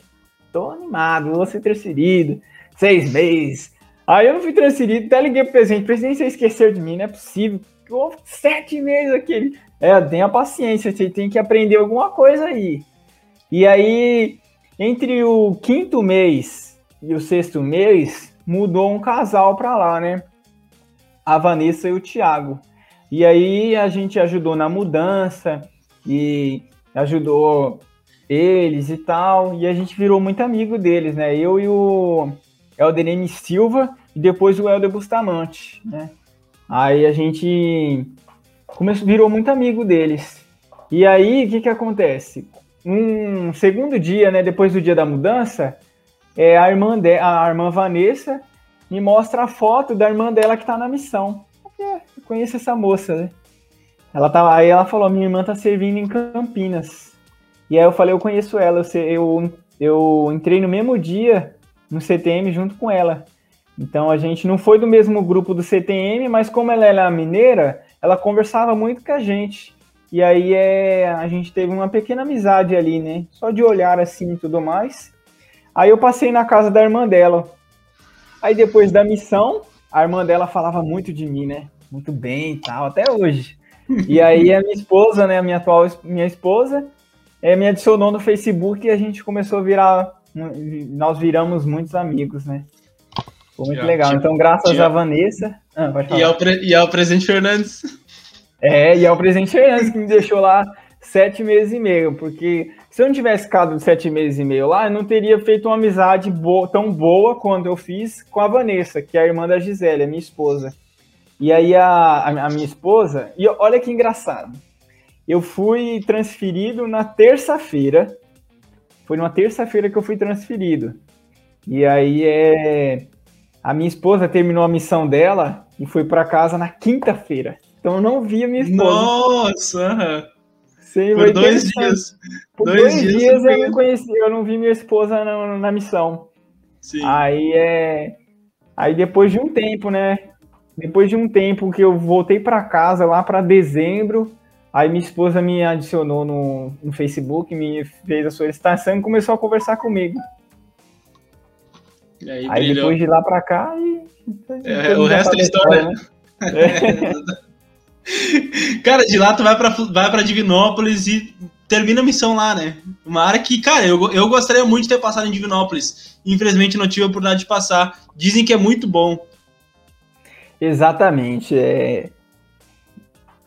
Tô animado, vou ser transferido. Seis meses. Aí eu não fui transferido, até liguei pro presidente. Presidente, você esqueceu de mim, não é possível. Ficou sete meses aquele. É, tenha paciência, você tem que aprender alguma coisa aí. E aí, entre o quinto mês e o sexto mês, mudou um casal para lá, né? A Vanessa e o Thiago. E aí a gente ajudou na mudança e ajudou eles e tal. E a gente virou muito amigo deles, né? Eu e o Helder M. Silva e depois o Helder Bustamante, né? Aí a gente começou, virou muito amigo deles. E aí, o que que acontece? Um segundo dia, né, depois do dia da mudança, é, a, irmã de, a irmã Vanessa me mostra a foto da irmã dela que tá na missão. "Ah, eu conheço essa moça, né? Ela tava, aí ela falou, minha irmã tá servindo em Campinas. E aí eu falei, eu conheço ela, eu, eu, eu entrei no mesmo dia no CTM junto com ela. Então a gente não foi do mesmo grupo do CTM, mas como ela era mineira, ela conversava muito com a gente. E aí é, a gente teve uma pequena amizade ali, né? Só de olhar assim e tudo mais. Aí eu passei na casa da irmã dela. Aí depois da missão, a irmã dela falava muito de mim, né? Muito bem e tal, até hoje. E aí a minha esposa, né? A minha atual minha esposa, é, me adicionou no Facebook e a gente começou a virar. Nós viramos muitos amigos, né? Foi muito Já, legal. tipo, então, graças a Vanessa. Ah. E ao, pre- e ao Presidente Fernandes. É, e é o presidente Fernandes que me deixou lá sete meses e meio, porque se eu não tivesse ficado sete meses e meio lá, eu não teria feito uma amizade boa, tão boa quanto eu fiz com a Vanessa, que é a irmã da Gisele, a minha esposa. E aí a, a minha esposa, e olha que engraçado, eu fui transferido na terça-feira, foi numa terça-feira que eu fui transferido. E aí é a minha esposa terminou a missão dela e foi para casa na quinta-feira. Então eu não vi a minha esposa. Nossa! Sim, Por dois dias. Por dois, dois dias, dias eu não conheci, eu não vi minha esposa na, na missão. Sim. Aí é. Aí depois de um tempo, né? Depois de um tempo que eu voltei para casa lá para dezembro, aí minha esposa me adicionou no, no Facebook, me fez a solicitação e começou a conversar comigo. E aí, aí depois de lá para cá, e, é, o resto é história. Né? É. *laughs* Cara, de lá tu vai pra, vai pra Divinópolis e termina a missão lá, né? Uma área que, cara, eu, eu gostaria muito de ter passado em Divinópolis. Infelizmente não tive a oportunidade de passar. Dizem que é muito bom. Exatamente. É...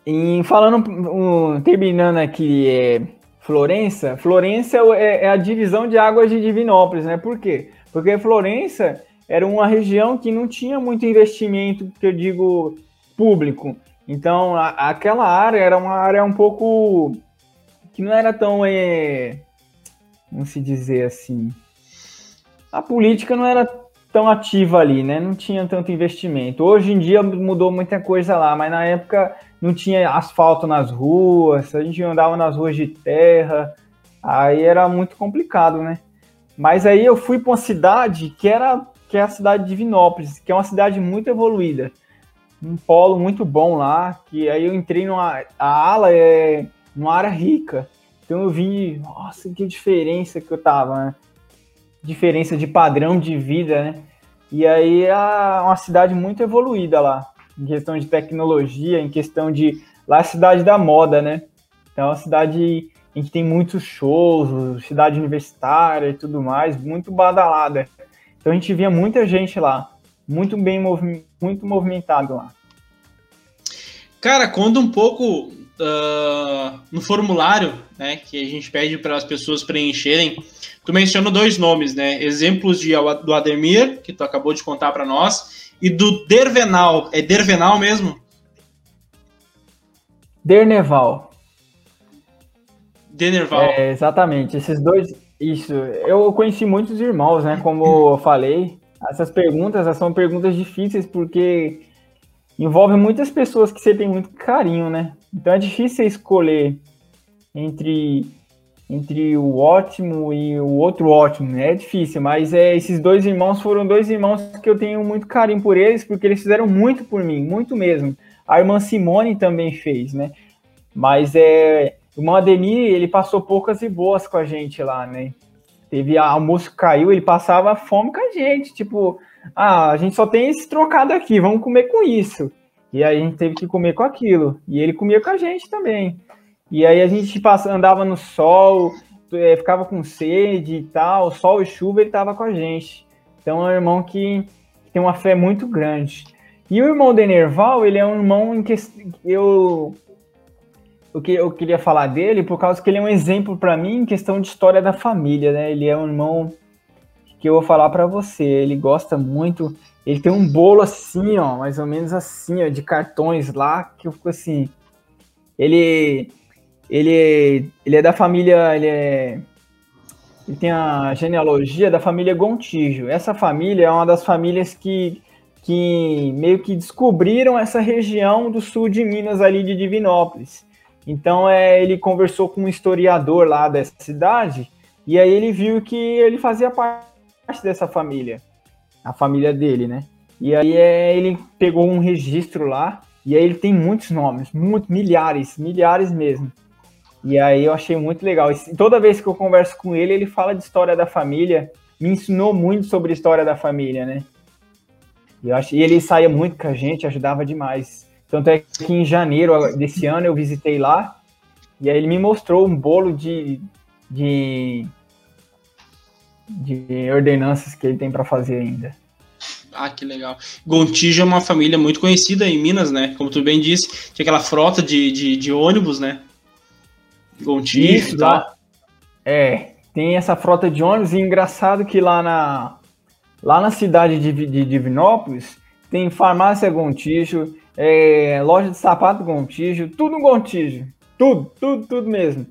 Em, falando, um, terminando aqui, é, Florença, Florença é, é, a divisão de águas de Divinópolis, né? Por quê? Porque Florença era uma região que não tinha muito investimento, que eu digo, público. Então, a, aquela área era uma área um pouco que não era tão, é, como se dizer assim, a política não era tão ativa ali, né? Não tinha tanto investimento. Hoje em dia mudou muita coisa lá, mas na época não tinha asfalto nas ruas, a gente andava nas ruas de terra, aí era muito complicado, né? Mas aí eu fui para uma cidade que era que é a cidade de Vinópolis, que é uma cidade muito evoluída um polo muito bom lá, que aí eu entrei numa a ala é numa área rica. Então eu vi, nossa, que diferença que eu tava, né? Diferença de padrão de vida, né? E aí é uma cidade muito evoluída lá, em questão de tecnologia, em questão de lá é a cidade da moda, né? Então é uma cidade em que tem muitos shows, cidade universitária e tudo mais, muito badalada. Então a gente via muita gente lá muito bem muito movimentado lá. Cara, conta um pouco uh, no formulário, né, que a gente pede para as pessoas preencherem. Tu mencionou dois nomes, né? Exemplos de, do Ademir, que tu acabou de contar para nós, e do Dervenal. É Dervenal mesmo? Derneval. Denerval. É, exatamente. Esses dois. Isso. Eu conheci muitos irmãos, né? Como *laughs* eu falei. Essas perguntas são perguntas difíceis porque envolvem muitas pessoas que você tem muito carinho, né? Então é difícil escolher entre entre o ótimo e o outro ótimo, né? É difícil, mas é, esses dois irmãos foram dois irmãos que eu tenho muito carinho por eles, porque eles fizeram muito por mim, muito mesmo. A irmã Simone também fez, né? Mas é, o irmão Ademir, ele passou poucas e boas com a gente lá, né? Teve almoço caiu, ele passava fome com a gente, tipo, ah, a gente só tem esse trocado aqui, vamos comer com isso. E aí a gente teve que comer com aquilo. E ele comia com a gente também. E aí a gente passa, andava no sol, é, ficava com sede e tal, sol e chuva, ele tava com a gente. Então é um irmão que, tem uma fé muito grande. E o irmão de Nerval, ele é um irmão em que eu que eu queria falar dele por causa que ele é um exemplo para mim em questão de história da família, né? Ele é um irmão que eu vou falar para você. Ele gosta muito. Ele tem um bolo assim, ó, mais ou menos assim, ó, de cartões lá que eu fico assim. Ele, ele, ele é da família, ele é, ele tem a genealogia da família Gontijo. Essa família é uma das famílias que que meio que descobriram essa região do sul de Minas ali de Divinópolis. Então é, ele conversou com um historiador lá dessa cidade e aí ele viu que ele fazia parte dessa família, a família dele, né? E aí é, ele pegou um registro lá e aí ele tem muitos nomes, muito, milhares, milhares mesmo. E aí eu achei muito legal. E toda vez que eu converso com ele, ele fala de história da família, me ensinou muito sobre história da família, né? E, eu achei, e ele saía muito com a gente, ajudava demais. Tanto é que em janeiro desse ano eu visitei lá e aí ele me mostrou um bolo de, de, de ordenanças que ele tem para fazer ainda. Ah, que legal. Gontijo é uma família muito conhecida em Minas, né? Como tu bem disse, tinha aquela frota de, de, de ônibus, né? Gontijo e tal. Lá, é, tem essa frota de ônibus, e engraçado que lá na, lá na cidade de, de Divinópolis tem farmácia Gontijo, é, loja de sapato Gontijo, tudo Gontijo. Tudo, tudo, tudo mesmo.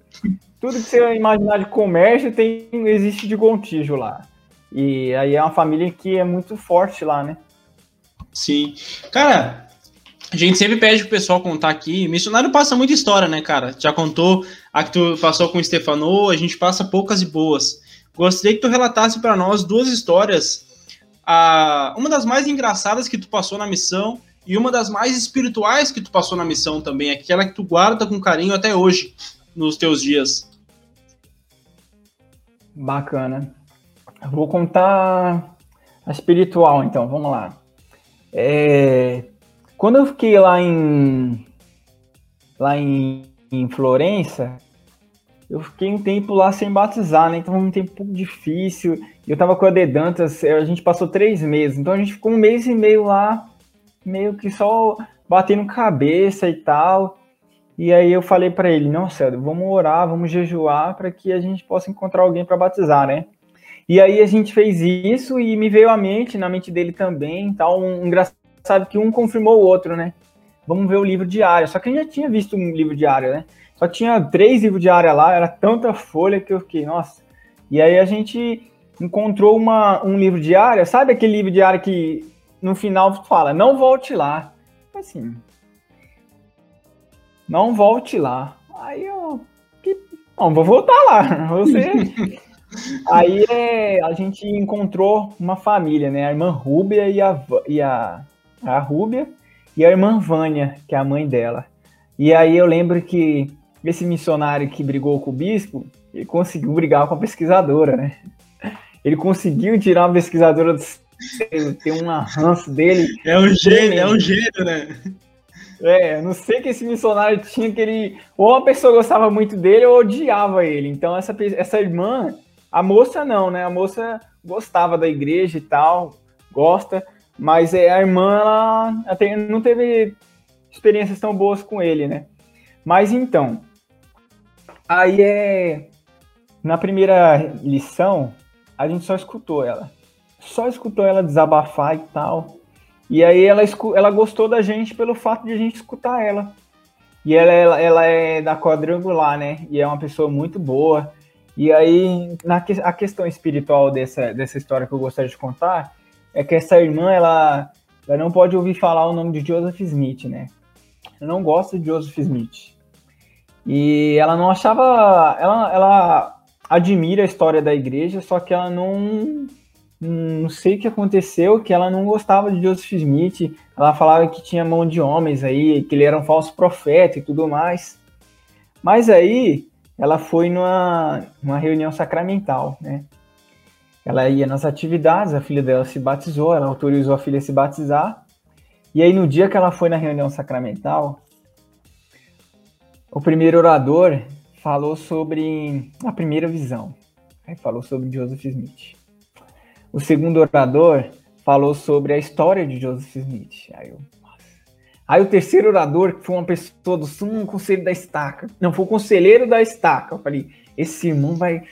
Tudo que você imaginar de comércio tem, existe de Gontijo lá. E aí é uma família que é muito forte lá, né? Sim. Cara, a gente sempre pede pro pessoal contar aqui. Missionário passa muita história, né, cara? Já contou a que tu passou com o Stefano, a gente passa poucas e boas. Gostaria que tu relatasse para nós duas histórias. A, uma das mais engraçadas que tu passou na missão e uma das mais espirituais que tu passou na missão também, aquela que tu guarda com carinho até hoje nos teus dias. Bacana. Vou contar a espiritual, então, vamos lá. É, quando eu fiquei lá em lá em, em Florença, eu fiquei um tempo lá sem batizar, né? Então foi um tempo um difícil. Eu tava com a Dedantas, a gente passou três meses, então a gente ficou um mês e meio lá, meio que só batendo cabeça e tal. E aí eu falei para ele, nossa, vamos orar, vamos jejuar para que a gente possa encontrar alguém para batizar, né? E aí a gente fez isso e me veio à mente, na mente dele também, tal, um engraçado sabe que um confirmou o outro, né? Vamos ver o livro diário. Só que a gente já tinha visto um livro diário, né? Só tinha três livros diários lá, era tanta folha que eu fiquei, nossa. E aí a gente encontrou uma, um livro diário, sabe aquele livro diário que no final fala, não volte lá. Assim, não volte lá. Aí eu, que, não, vou voltar lá. *laughs* Você. *laughs* aí é, a gente encontrou uma família, né? A irmã Rúbia e a, e a a Rúbia, e a irmã Vânia, que é a mãe dela. E aí eu lembro que esse missionário que brigou com o bispo, ele conseguiu brigar com a pesquisadora, né? Ele conseguiu tirar uma pesquisadora do ter um ranço dele. É um gênio, é um gênio, né? É, não sei que esse missionário tinha que ele. Ou a pessoa gostava muito dele ou odiava ele. Então, essa, essa irmã, a moça não, né? A moça gostava da igreja e tal, gosta, mas é, a irmã, ela, não teve experiências tão boas com ele, né? Mas então, aí é. Na primeira lição, a gente só escutou ela. Só escutou ela desabafar e tal. E aí ela, ela gostou da gente pelo fato de a gente escutar ela. E ela, ela, ela é da quadrangular, né? E é uma pessoa muito boa. E aí, na a questão espiritual dessa, dessa história que eu gostaria de contar é que essa irmã, ela, ela não pode ouvir falar o nome de Joseph Smith, né? Ela não gosta de Joseph Smith. E ela não achava. Ela, ela admira a história da igreja, só que ela não. Não sei o que aconteceu, que ela não gostava de Joseph Smith. Ela falava que tinha mão de homens aí, que ele era um falso profeta e tudo mais. Mas aí ela foi numa, numa reunião sacramental, né? Ela ia nas atividades, a filha dela se batizou, ela autorizou a filha a se batizar. E aí, no dia que ela foi na reunião sacramental, o primeiro orador falou sobre a primeira visão. Aí falou sobre Joseph Smith. O segundo orador falou sobre a história de Joseph Smith. Aí, eu, aí o terceiro orador, que foi uma pessoa do sumo conselho da estaca, não, foi o conselheiro da estaca. Eu falei, esse irmão vai,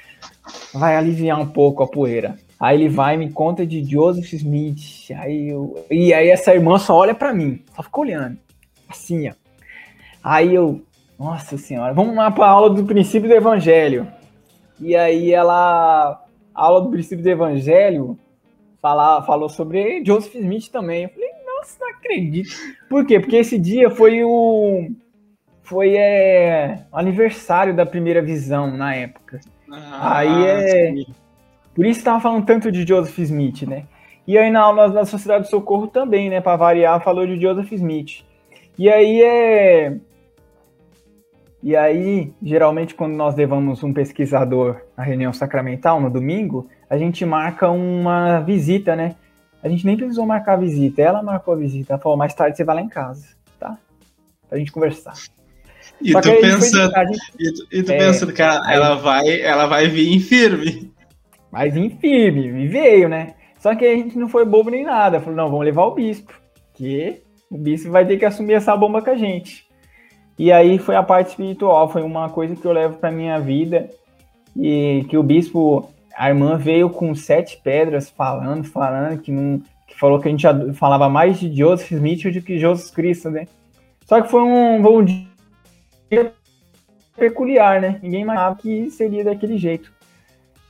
vai aliviar um pouco a poeira. Aí ele vai me conta de Joseph Smith. Aí eu, e aí essa irmã só olha para mim, só fica olhando. Assim, ó. Aí eu, nossa senhora, vamos lá para aula do princípio do evangelho. E aí ela, a aula do princípio do evangelho, fala, falou sobre Joseph Smith também. Eu falei, nossa, não acredito. Por quê? Porque esse dia foi o foi é, o aniversário da primeira visão na época. Ah, aí é. Sim. Por isso estava falando tanto de Joseph Smith, né? E aí na aula da Sociedade do Socorro também, né? Para variar, falou de Joseph Smith. E aí é. E aí, geralmente, quando nós levamos um pesquisador à reunião sacramental no domingo, a gente marca uma visita, né? A gente nem precisou marcar a visita, ela marcou a visita. Ela falou: mais tarde você vai lá em casa, tá? Pra gente conversar. E tu, pensa, e tu, e tu é, pensa, cara, aí... ela vai, ela vai vir firme. Mas em firme, e veio, né? Só que a gente não foi bobo nem nada. Falou, não, vamos levar o bispo. Que o bispo vai ter que assumir essa bomba com a gente. E aí foi a parte espiritual, foi uma coisa que eu levo para minha vida e que o bispo, a irmã veio com sete pedras falando, falando que não, que falou que a gente falava mais de Joseph Smith do que Jesus Cristo, né? Só que foi um, um dia peculiar, né? Ninguém imaginava que seria daquele jeito.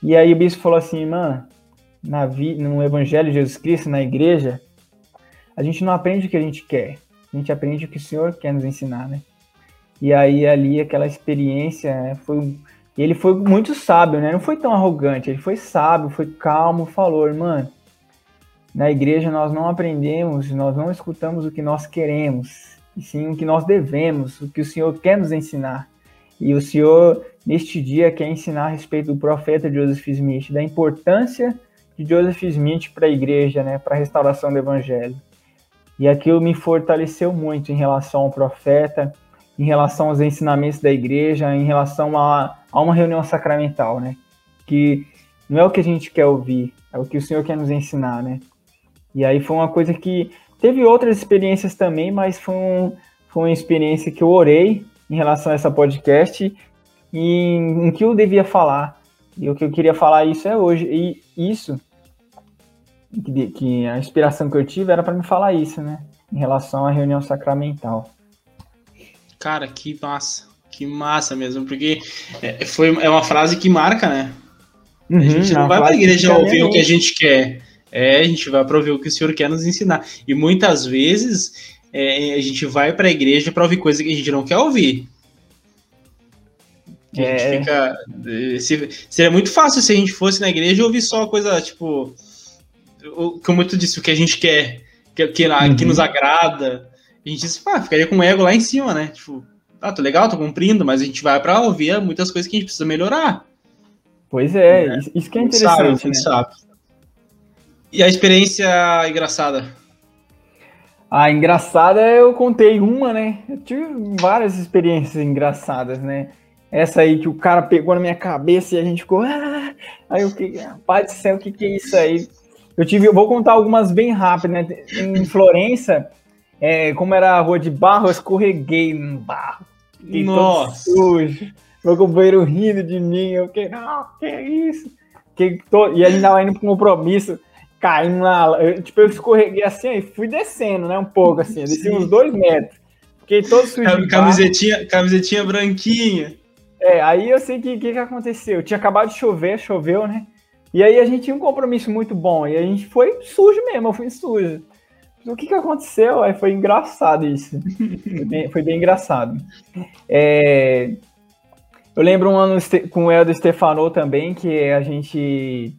E aí o bispo falou assim, mano, na vi, no Evangelho de Jesus Cristo, na igreja, a gente não aprende o que a gente quer, a gente aprende o que o Senhor quer nos ensinar, né? E aí ali aquela experiência né, foi ele foi muito sábio, né? Não foi tão arrogante, ele foi sábio, foi calmo, falou, mano, na igreja nós não aprendemos, nós não escutamos o que nós queremos, e sim o que nós devemos, o que o Senhor quer nos ensinar. E o Senhor, neste dia, quer ensinar a respeito do profeta Joseph Smith, da importância de Joseph Smith para a igreja, né, para a restauração do evangelho. E aquilo me fortaleceu muito em relação ao profeta, em relação aos ensinamentos da igreja, em relação a, a uma reunião sacramental, né? Que não é o que a gente quer ouvir, é o que o Senhor quer nos ensinar, né? E aí foi uma coisa que teve outras experiências também, mas foi, um, foi uma experiência que eu orei em relação a essa podcast e em, em que eu devia falar. E o que eu queria falar isso é hoje. E isso que, que a inspiração que eu tive era para me falar isso, né? Em relação à reunião sacramental. Cara, que massa. Que massa mesmo, porque é, foi, é uma frase que marca, né? Uhum, a gente não vai para a igreja ouvir o que a gente quer. É, a gente vai para ouvir o que o Senhor quer nos ensinar. E muitas vezes é, a gente vai para a igreja para ouvir coisa que a gente não quer ouvir. A gente é. fica. É, se, seria muito fácil se a gente fosse na igreja e ouvir só coisa, tipo. Como tu disse, o que a gente quer, que, que, uhum. que nos agrada. A gente disse, ah, ficaria com o ego lá em cima, né? Tipo, ah, tô legal, tô cumprindo, mas a gente vai para ouvir muitas coisas que a gente precisa melhorar. Pois é, é. isso que é interessante. Sabe, né? sabe. E a experiência engraçada? A engraçada eu contei uma, né? Eu tive várias experiências engraçadas, né? Essa aí que o cara pegou na minha cabeça e a gente ficou. Ah! Aí eu fiquei, rapaz do céu, o que, que é isso aí? Eu tive, eu vou contar algumas bem rápidas, né? Em Florença, é, como era a rua de barro, eu escorreguei no barro. Fiquei Nossa! sujo. Meu companheiro rindo de mim. Eu fiquei, não, que é isso? Fiquei to... E a gente tava indo para um compromisso, caindo lá. Eu, tipo, eu escorreguei assim e fui descendo, né? Um pouco assim. Eu desci uns dois metros. Fiquei todo sujo. Camisetinha, camisetinha branquinha. É, aí eu sei que o que, que aconteceu. Tinha acabado de chover, choveu, né? E aí a gente tinha um compromisso muito bom. E a gente foi sujo mesmo, eu fui sujo. O que, que aconteceu? Aí foi engraçado isso. foi, bem, foi bem engraçado. É, eu lembro um ano com o Eldo Stefano também, que a gente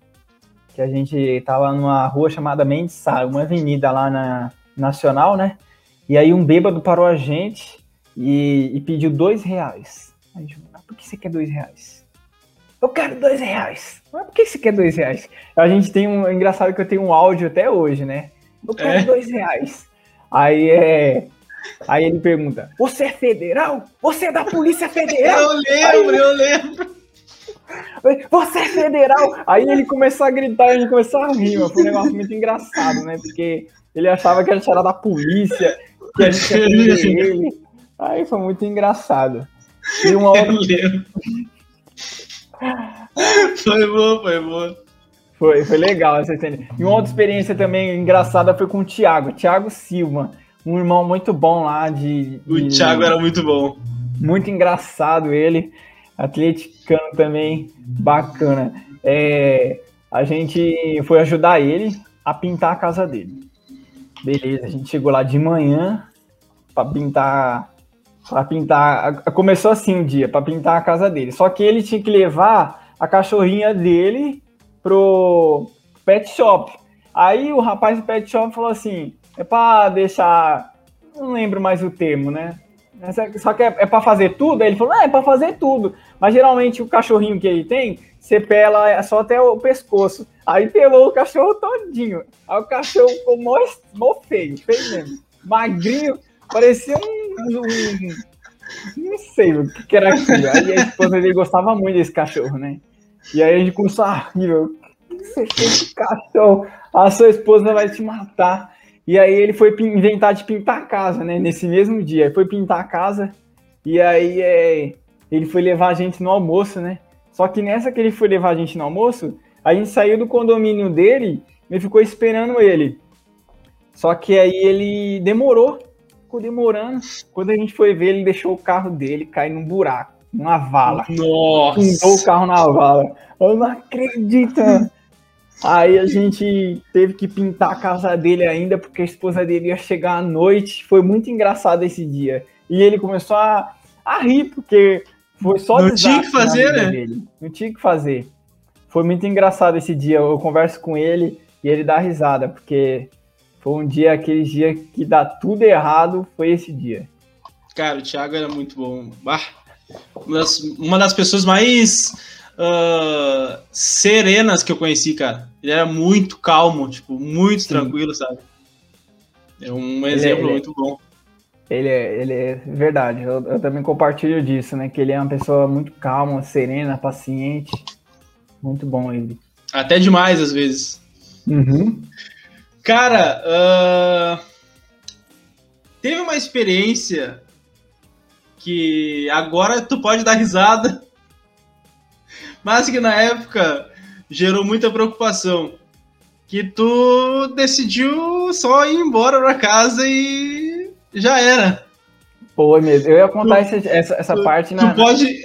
que a gente tava numa rua chamada Mendes Sá, uma avenida lá na Nacional, né? E aí um bêbado parou a gente e, e pediu dois reais. Aí, por que você quer dois reais? Eu quero dois reais. Mas por que você quer dois reais? A gente tem um. É engraçado que eu tenho um áudio até hoje, né? Eu quero é. dois reais. Aí é. Aí ele pergunta: Você é federal? Você é da Polícia Federal? Eu lembro, aí, eu lembro. Você é federal? Aí ele começou a gritar e a gente começou a rir, Foi um negócio muito engraçado, né? Porque ele achava que a gente era da polícia, que a gente ia ele. Aí foi muito engraçado. E uma outra... foi bom, foi bom. Foi, foi legal essa cena. E uma outra experiência também engraçada foi com o Thiago, Thiago Silva, um irmão muito bom lá de. de... O Thiago era muito bom. Muito engraçado ele, atleticano também, bacana. É, a gente foi ajudar ele a pintar a casa dele. Beleza, a gente chegou lá de manhã para pintar para pintar. Começou assim o dia, para pintar a casa dele. Só que ele tinha que levar a cachorrinha dele pro pet shop. Aí o rapaz do pet shop falou assim: é para deixar. Não lembro mais o termo, né? Só que é, é para fazer tudo? Aí ele falou: é, é para fazer tudo. Mas geralmente o cachorrinho que ele tem, você pela é só até o pescoço. Aí pelou o cachorro todinho. Aí o cachorro ficou mó, mó feio, feio mesmo. Magrinho, parecia um, um não sei o que, era aquilo. Aí a esposa dele gostava muito desse cachorro, né? E aí a gente começou a rir, meu. Você fez cachorro? A sua esposa vai te matar. E aí ele foi inventar de pintar a casa, né? Nesse mesmo dia. Ele foi pintar a casa. E aí é, ele foi levar a gente no almoço, né? Só que nessa que ele foi levar a gente no almoço, a gente saiu do condomínio dele e ficou esperando ele. Só que aí ele demorou, ficou demorando. Quando a gente foi ver, ele deixou o carro dele cair num buraco, numa vala. Nossa! Fundou o carro na vala. Eu não acredito! Aí a gente teve que pintar a casa dele ainda, porque a esposa dele ia chegar à noite. Foi muito engraçado esse dia. E ele começou a, a rir, porque foi só Não tinha que fazer, né? Dele. Não tinha que fazer. Foi muito engraçado esse dia. Eu converso com ele e ele dá risada, porque foi um dia, aquele dia que dá tudo errado, foi esse dia. Cara, o Thiago era muito bom. Bah, uma, das, uma das pessoas mais uh, serenas que eu conheci, cara. Ele era muito calmo, tipo, muito Sim. tranquilo, sabe? É um exemplo ele, muito bom. Ele é, ele é verdade, eu, eu, também compartilho disso, né? Que ele é uma pessoa muito calma, serena, paciente. Muito bom ele. Até demais, às vezes. Uhum. Cara, uh, teve uma experiência que agora tu pode dar risada, *laughs* mas que na época gerou muita preocupação. Que tu decidiu só ir embora pra casa e já era. Foi mesmo. Eu ia contar tu, essa, essa tu, parte na. Tu pode,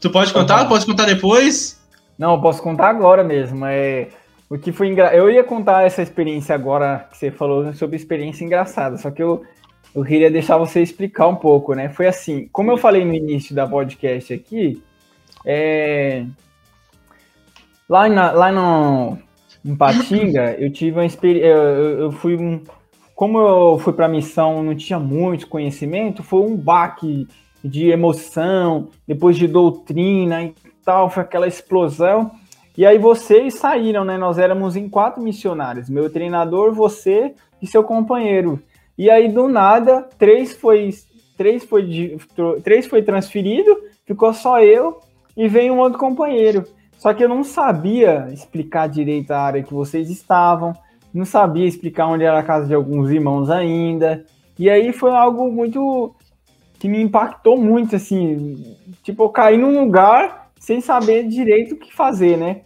tu pode contar? Uhum. Pode contar depois? Não, eu posso contar agora mesmo. É, o que foi engra... Eu ia contar essa experiência agora que você falou sobre experiência engraçada, só que eu, eu queria deixar você explicar um pouco, né? Foi assim, como eu falei no início da podcast aqui, é... lá, na, lá no, em Patinga, eu tive uma experiência. Eu, eu, fui um. Como eu fui para a missão, não tinha muito conhecimento, foi um baque de emoção, depois de doutrina e tal, foi aquela explosão. E aí vocês saíram, né? Nós éramos em quatro missionários, meu treinador, você e seu companheiro. E aí do nada, três foi três foi três foi transferido, ficou só eu e veio um outro companheiro. Só que eu não sabia explicar direito a área que vocês estavam, não sabia explicar onde era a casa de alguns irmãos ainda. E aí foi algo muito que me impactou muito assim, tipo, eu caí num lugar sem saber direito o que fazer, né?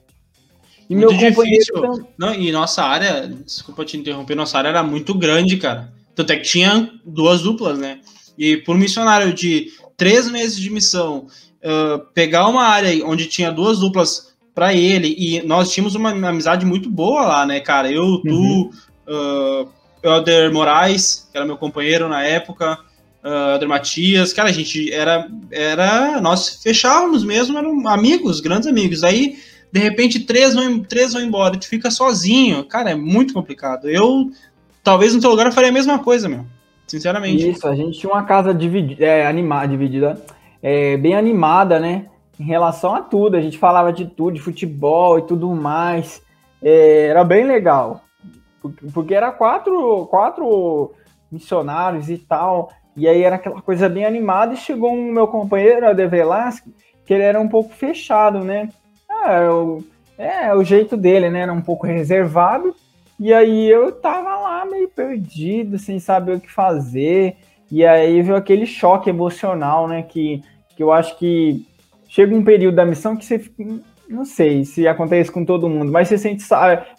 E muito meu difícil. Não, e nossa área, desculpa te interromper, nossa área era muito grande, cara. Tanto é que tinha duas duplas, né? E por missionário de três meses de missão, uh, pegar uma área onde tinha duas duplas para ele, e nós tínhamos uma, amizade muito boa lá, né, cara? Eu, tu, uhum. uh, Elder Moraes, que era meu companheiro na época, uh, Elder Matias, cara, a gente era, era. Nós fechávamos mesmo, eram amigos, grandes amigos. Aí de repente três vão, três vão embora, tu fica sozinho. Cara, é muito complicado. Eu, talvez no teu lugar, eu faria a mesma coisa, meu. Sinceramente. Isso, a gente tinha uma casa dividida, é, animada, dividida, é, bem animada, né? Em relação a tudo. A gente falava de tudo, de futebol e tudo mais. É, era bem legal. Porque era quatro, quatro missionários e tal. E aí era aquela coisa bem animada. E chegou um meu companheiro, o De Velasque, que ele era um pouco fechado, né? é, o, é o jeito dele, né? Era um pouco reservado. E aí eu tava lá meio perdido, sem saber o que fazer. E aí veio aquele choque emocional, né? Que, que eu acho que chega um período da missão que você não sei se acontece com todo mundo, mas você sente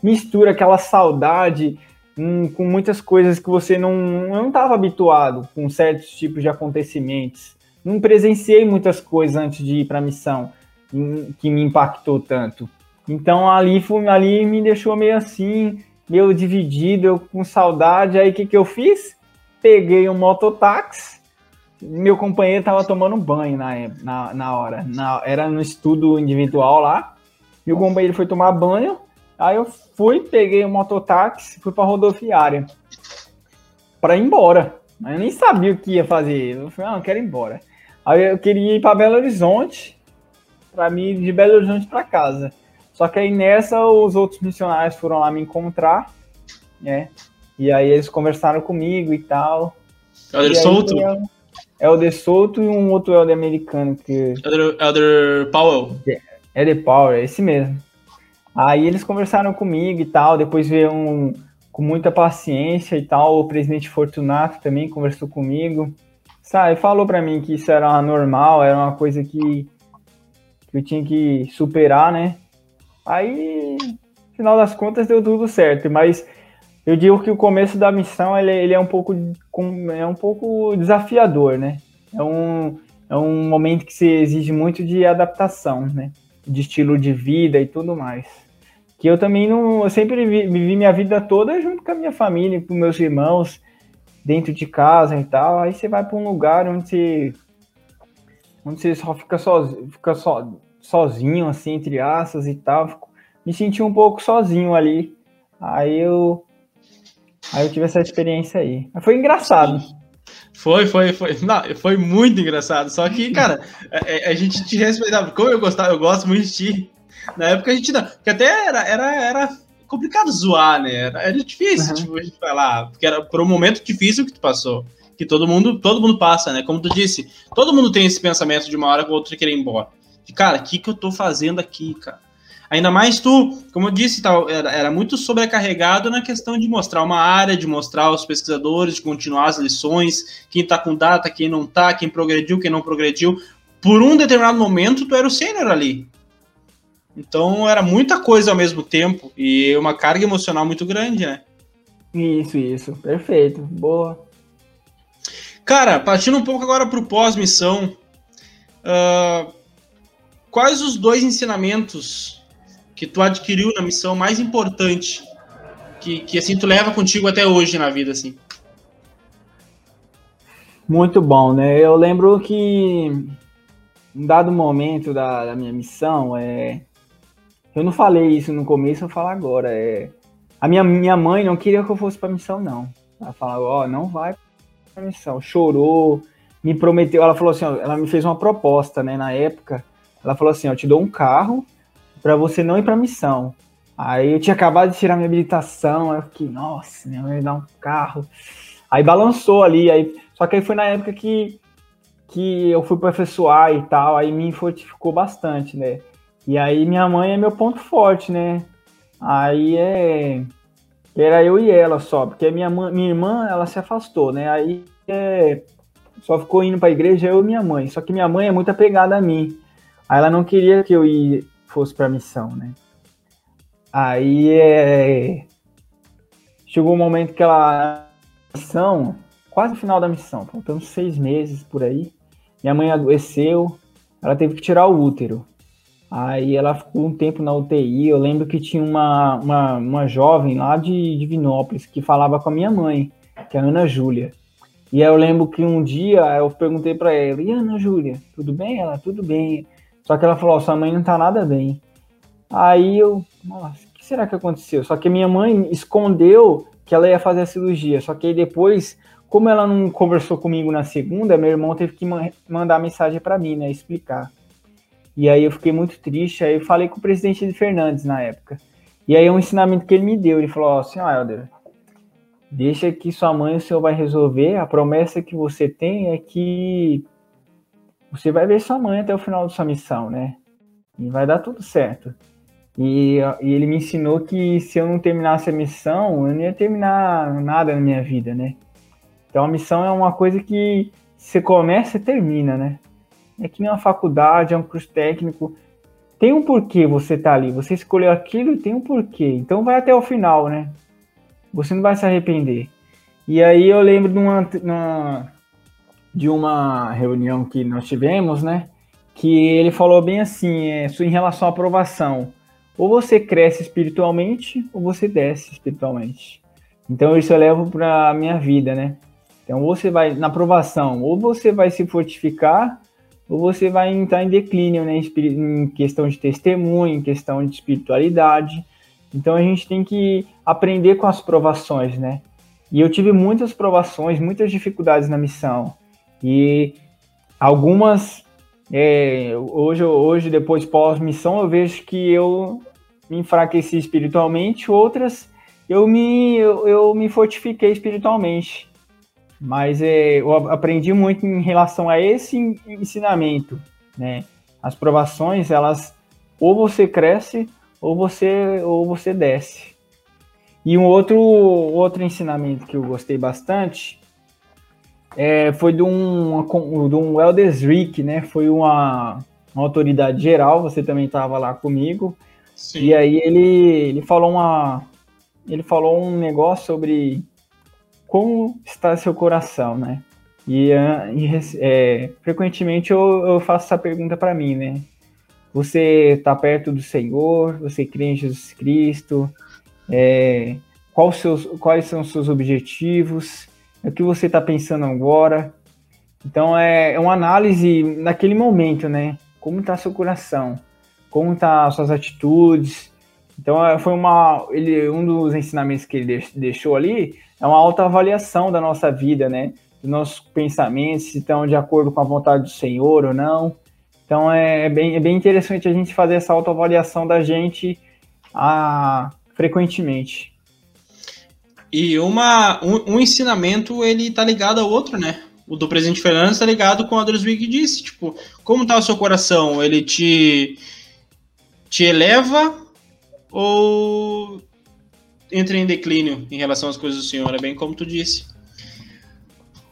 mistura aquela saudade hum, com muitas coisas que você não não estava habituado com certos tipos de acontecimentos. Não presenciei muitas coisas antes de ir para a missão que me impactou tanto. Então ali, foi, ali me deixou meio assim, meio dividido, eu com saudade. Aí o que, que eu fiz? Peguei um mototáxi, meu companheiro estava tomando banho na, na, na hora. Na, era no estudo individual lá. Meu companheiro foi tomar banho. Aí eu fui, peguei o um mototáxi, fui para rodoviária para ir embora. Eu nem sabia o que ia fazer. Eu falei, ah, eu quero ir embora. Aí eu queria ir para Belo Horizonte para mim de Belo Horizonte para casa. Só que aí nessa os outros missionários foram lá me encontrar, né? E aí eles conversaram comigo e tal. Elder Souto? Elder Souto e um outro Elder americano que. Elder, Elder Powell. Elder Powell, é esse mesmo. Aí eles conversaram comigo e tal, depois veio um, com muita paciência e tal, o presidente Fortunato também conversou comigo. sabe, falou para mim que isso era normal, era uma coisa que, que eu tinha que superar, né? Aí, no final das contas, deu tudo certo, mas eu digo que o começo da missão ele, ele é um pouco é um pouco desafiador, né? É um, é um momento que se exige muito de adaptação, né? De estilo de vida e tudo mais. Que eu também não, eu sempre vivi minha vida toda junto com a minha família, com meus irmãos, dentro de casa e tal. Aí você vai para um lugar onde você, onde você só fica sozinho, fica so, sozinho assim entre aspas e tal. Me senti um pouco sozinho ali. Aí eu Aí eu tive essa experiência aí. Foi engraçado. Foi, foi, foi. Não, foi muito engraçado. Só que, cara, a, é, é, a, gente te respeitava. Como eu gostava, eu gosto muito de ti. Na época a gente não. Porque até era, era, era complicado zoar, né? Era, era difícil, uhum. tipo, a gente falar. Porque era por um momento difícil que tu passou. Que todo mundo, todo mundo passa, né? Como tu disse, todo mundo tem esse pensamento de uma hora que o outro querer ir embora. De, cara, o que, que eu tô fazendo aqui, cara? Ainda mais tu, como eu disse, era, era muito sobrecarregado na questão de mostrar uma área, de mostrar os pesquisadores, de continuar as lições, quem está com data, quem não está, quem progrediu, quem não progrediu. Por um determinado momento, tu era o sênior ali. Então era muita coisa ao mesmo tempo e uma carga emocional muito grande, né? Isso, isso. Perfeito. Boa. Cara, partindo um pouco agora para o pós-missão, uh, quais os dois ensinamentos que tu adquiriu na missão mais importante que, que assim tu leva contigo até hoje na vida assim? Muito bom, né? Eu lembro que em dado momento da, da minha missão, é, eu não falei isso no começo, eu falo agora. É, a minha, minha mãe não queria que eu fosse para missão, não. Ela falava, ó, oh, não vai para missão. Chorou, me prometeu. Ela falou assim, ó, ela me fez uma proposta, né? Na época, ela falou assim, ó, eu te dou um carro para você não ir para missão. Aí eu tinha acabado de tirar minha habilitação, aí eu fiquei, nossa, minha mãe dar um carro. Aí balançou ali, aí, só que aí foi na época que, que eu fui professoar e tal, aí me fortificou bastante, né? E aí minha mãe é meu ponto forte, né? Aí é. Era eu e ela só, porque minha, minha irmã, ela se afastou, né? Aí é, só ficou indo pra igreja eu e minha mãe. Só que minha mãe é muito apegada a mim. Aí ela não queria que eu ia, fosse para a missão, né? Aí é... chegou um momento que ela missão, quase o final da missão, faltando seis meses por aí. Minha mãe adoeceu, ela teve que tirar o útero. Aí ela ficou um tempo na UTI. Eu lembro que tinha uma, uma, uma jovem lá de Divinópolis que falava com a minha mãe, que é a Ana Júlia. E aí eu lembro que um dia eu perguntei para ela: E Ana Júlia, tudo bem? Ela, tudo bem. Só que ela falou: sua mãe não tá nada bem. Aí eu, nossa, o que será que aconteceu? Só que minha mãe escondeu que ela ia fazer a cirurgia. Só que aí depois, como ela não conversou comigo na segunda, meu irmão teve que mandar mensagem para mim, né, explicar. E aí eu fiquei muito triste. Aí eu falei com o presidente de Fernandes na época. E aí é um ensinamento que ele me deu. Ele falou: ó, Helder, deixa que sua mãe o senhor vai resolver. A promessa que você tem é que você vai ver sua mãe até o final da sua missão, né? E vai dar tudo certo. E, e, ele me ensinou que se eu não terminasse a missão, eu não ia terminar nada na minha vida, né? Então a missão é uma coisa que você começa e termina, né? É que nem uma faculdade, é um curso técnico. Tem um porquê você tá ali. Você escolheu aquilo e tem um porquê. Então vai até o final, né? Você não vai se arrepender. E aí eu lembro de uma, uma de uma reunião que nós tivemos, né? Que ele falou bem assim, é, em relação à aprovação. Ou você cresce espiritualmente, ou você desce espiritualmente. Então isso eu levo para a minha vida, né? Então você vai na aprovação, ou você vai se fortificar, ou você vai entrar em declínio, né? Em questão de testemunho, em questão de espiritualidade. Então a gente tem que aprender com as provações, né? E eu tive muitas provações, muitas dificuldades na missão. E algumas, é, hoje, hoje, depois pós-missão, eu vejo que eu me enfraqueci espiritualmente, outras eu me, eu, eu me fortifiquei espiritualmente. Mas é, eu aprendi muito em relação a esse ensinamento, né? As provações, elas ou você cresce ou você ou você desce. E um outro outro ensinamento que eu gostei bastante é, foi de um, de um Elders Rick, né? Foi uma, uma autoridade geral, você também estava lá comigo. Sim. E aí ele, ele falou uma. Ele falou um negócio sobre como está seu coração, né? E, e é, frequentemente eu, eu, faço essa pergunta para mim, né? Você está perto do Senhor? Você crê em Jesus Cristo? É, quais, seus, quais são os seus objetivos? O que você está pensando agora? Então é, é uma análise naquele momento, né? Como está seu coração? Como tá suas atitudes? Então é, foi uma, ele, um dos ensinamentos que ele deixou ali é uma autoavaliação da nossa vida, né? Dos nossos pensamentos, se estão de acordo com a vontade do Senhor ou não. Então é, é bem, é bem interessante a gente fazer essa autoavaliação da gente a, frequentemente. E uma, um, um, ensinamento, ele tá ligado ao outro, né? O do presidente Fernandes tá ligado com o Adelswig disse, tipo, como tá o seu coração? Ele te, te eleva ou entra em declínio em relação às coisas do Senhor? É bem como tu disse.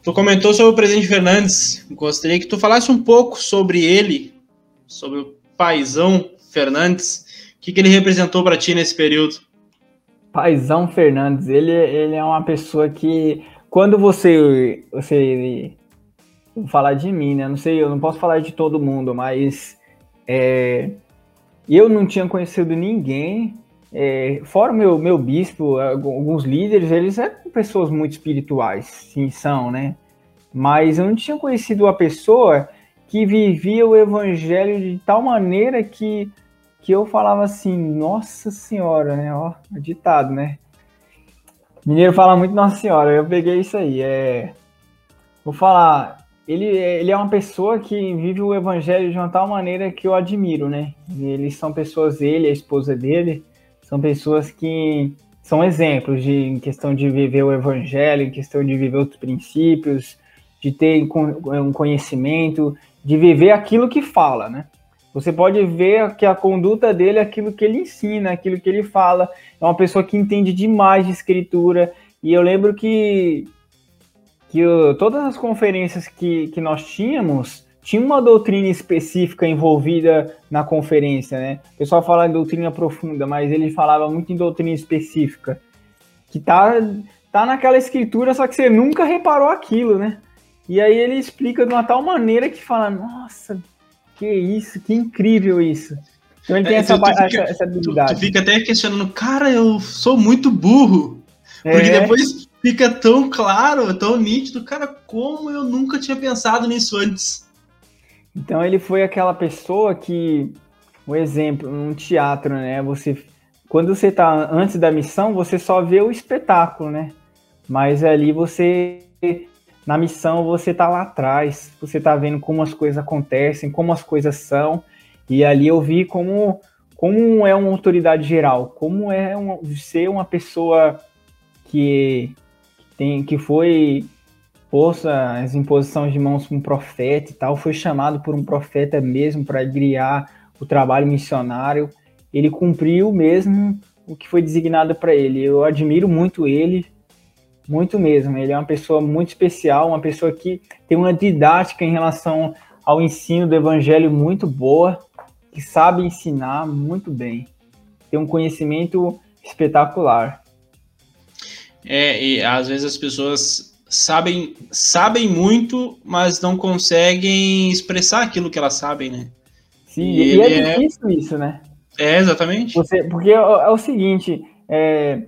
Tu comentou sobre o presidente Fernandes. Gostaria que tu falasse um pouco sobre ele, sobre o paizão Fernandes. O que, que ele representou para ti nesse período? Paizão Fernandes, ele, ele é uma pessoa que, quando você, você vou falar de mim, né? Não sei, eu não posso falar de todo mundo, mas é, eu não tinha conhecido ninguém, é, fora o meu, meu bispo, alguns líderes, eles eram pessoas muito espirituais, sim, são, né? Mas eu não tinha conhecido uma pessoa que vivia o evangelho de tal maneira que que eu falava assim, nossa senhora, né? Ó, ditado, né? Mineiro fala muito Nossa Senhora, eu peguei isso aí. É... Vou falar, ele, ele é uma pessoa que vive o evangelho de uma tal maneira que eu admiro, né? Eles são pessoas, ele, a esposa dele, são pessoas que são exemplos de, em questão de viver o evangelho, em questão de viver os princípios, de ter um conhecimento, de viver aquilo que fala, né? Você pode ver que a conduta dele é aquilo que ele ensina, aquilo que ele fala. É uma pessoa que entende demais de escritura. E eu lembro que, que eu, todas as conferências que, que nós tínhamos, tinha uma doutrina específica envolvida na conferência, né? O pessoal fala em doutrina profunda, mas ele falava muito em doutrina específica. Que tá, tá naquela escritura, só que você nunca reparou aquilo, né? E aí ele explica de uma tal maneira que fala, nossa, que isso, que incrível isso. Então ele tem é, essa, tu, tu fica, essa, habilidade. Tu, tu, fica até questionando, cara, eu sou muito burro. Porque é. depois fica tão claro, tão nítido, cara, como eu nunca tinha pensado nisso antes. Então ele foi aquela pessoa que, um exemplo, num teatro, né? Você, quando você tá antes da missão, você só vê o espetáculo, né? Mas ali você na missão você tá lá atrás, você tá vendo como as coisas acontecem, como as coisas são, e ali eu vi como, como é uma autoridade geral, como é uma, ser uma pessoa que, tem, que foi posta as imposições de mãos para um profeta e tal, foi chamado por um profeta mesmo para guiar o trabalho missionário, ele cumpriu mesmo o que foi designado para ele. Eu admiro muito ele, muito mesmo. Ele é uma pessoa muito especial, uma pessoa que tem uma didática em relação ao ensino do evangelho muito boa, que sabe ensinar muito bem. Tem um conhecimento espetacular. É, e às vezes as pessoas sabem, sabem muito, mas não conseguem expressar aquilo que elas sabem, né? Sim, e, e é, é difícil isso, né? É, exatamente. Você, porque é, é o seguinte, é,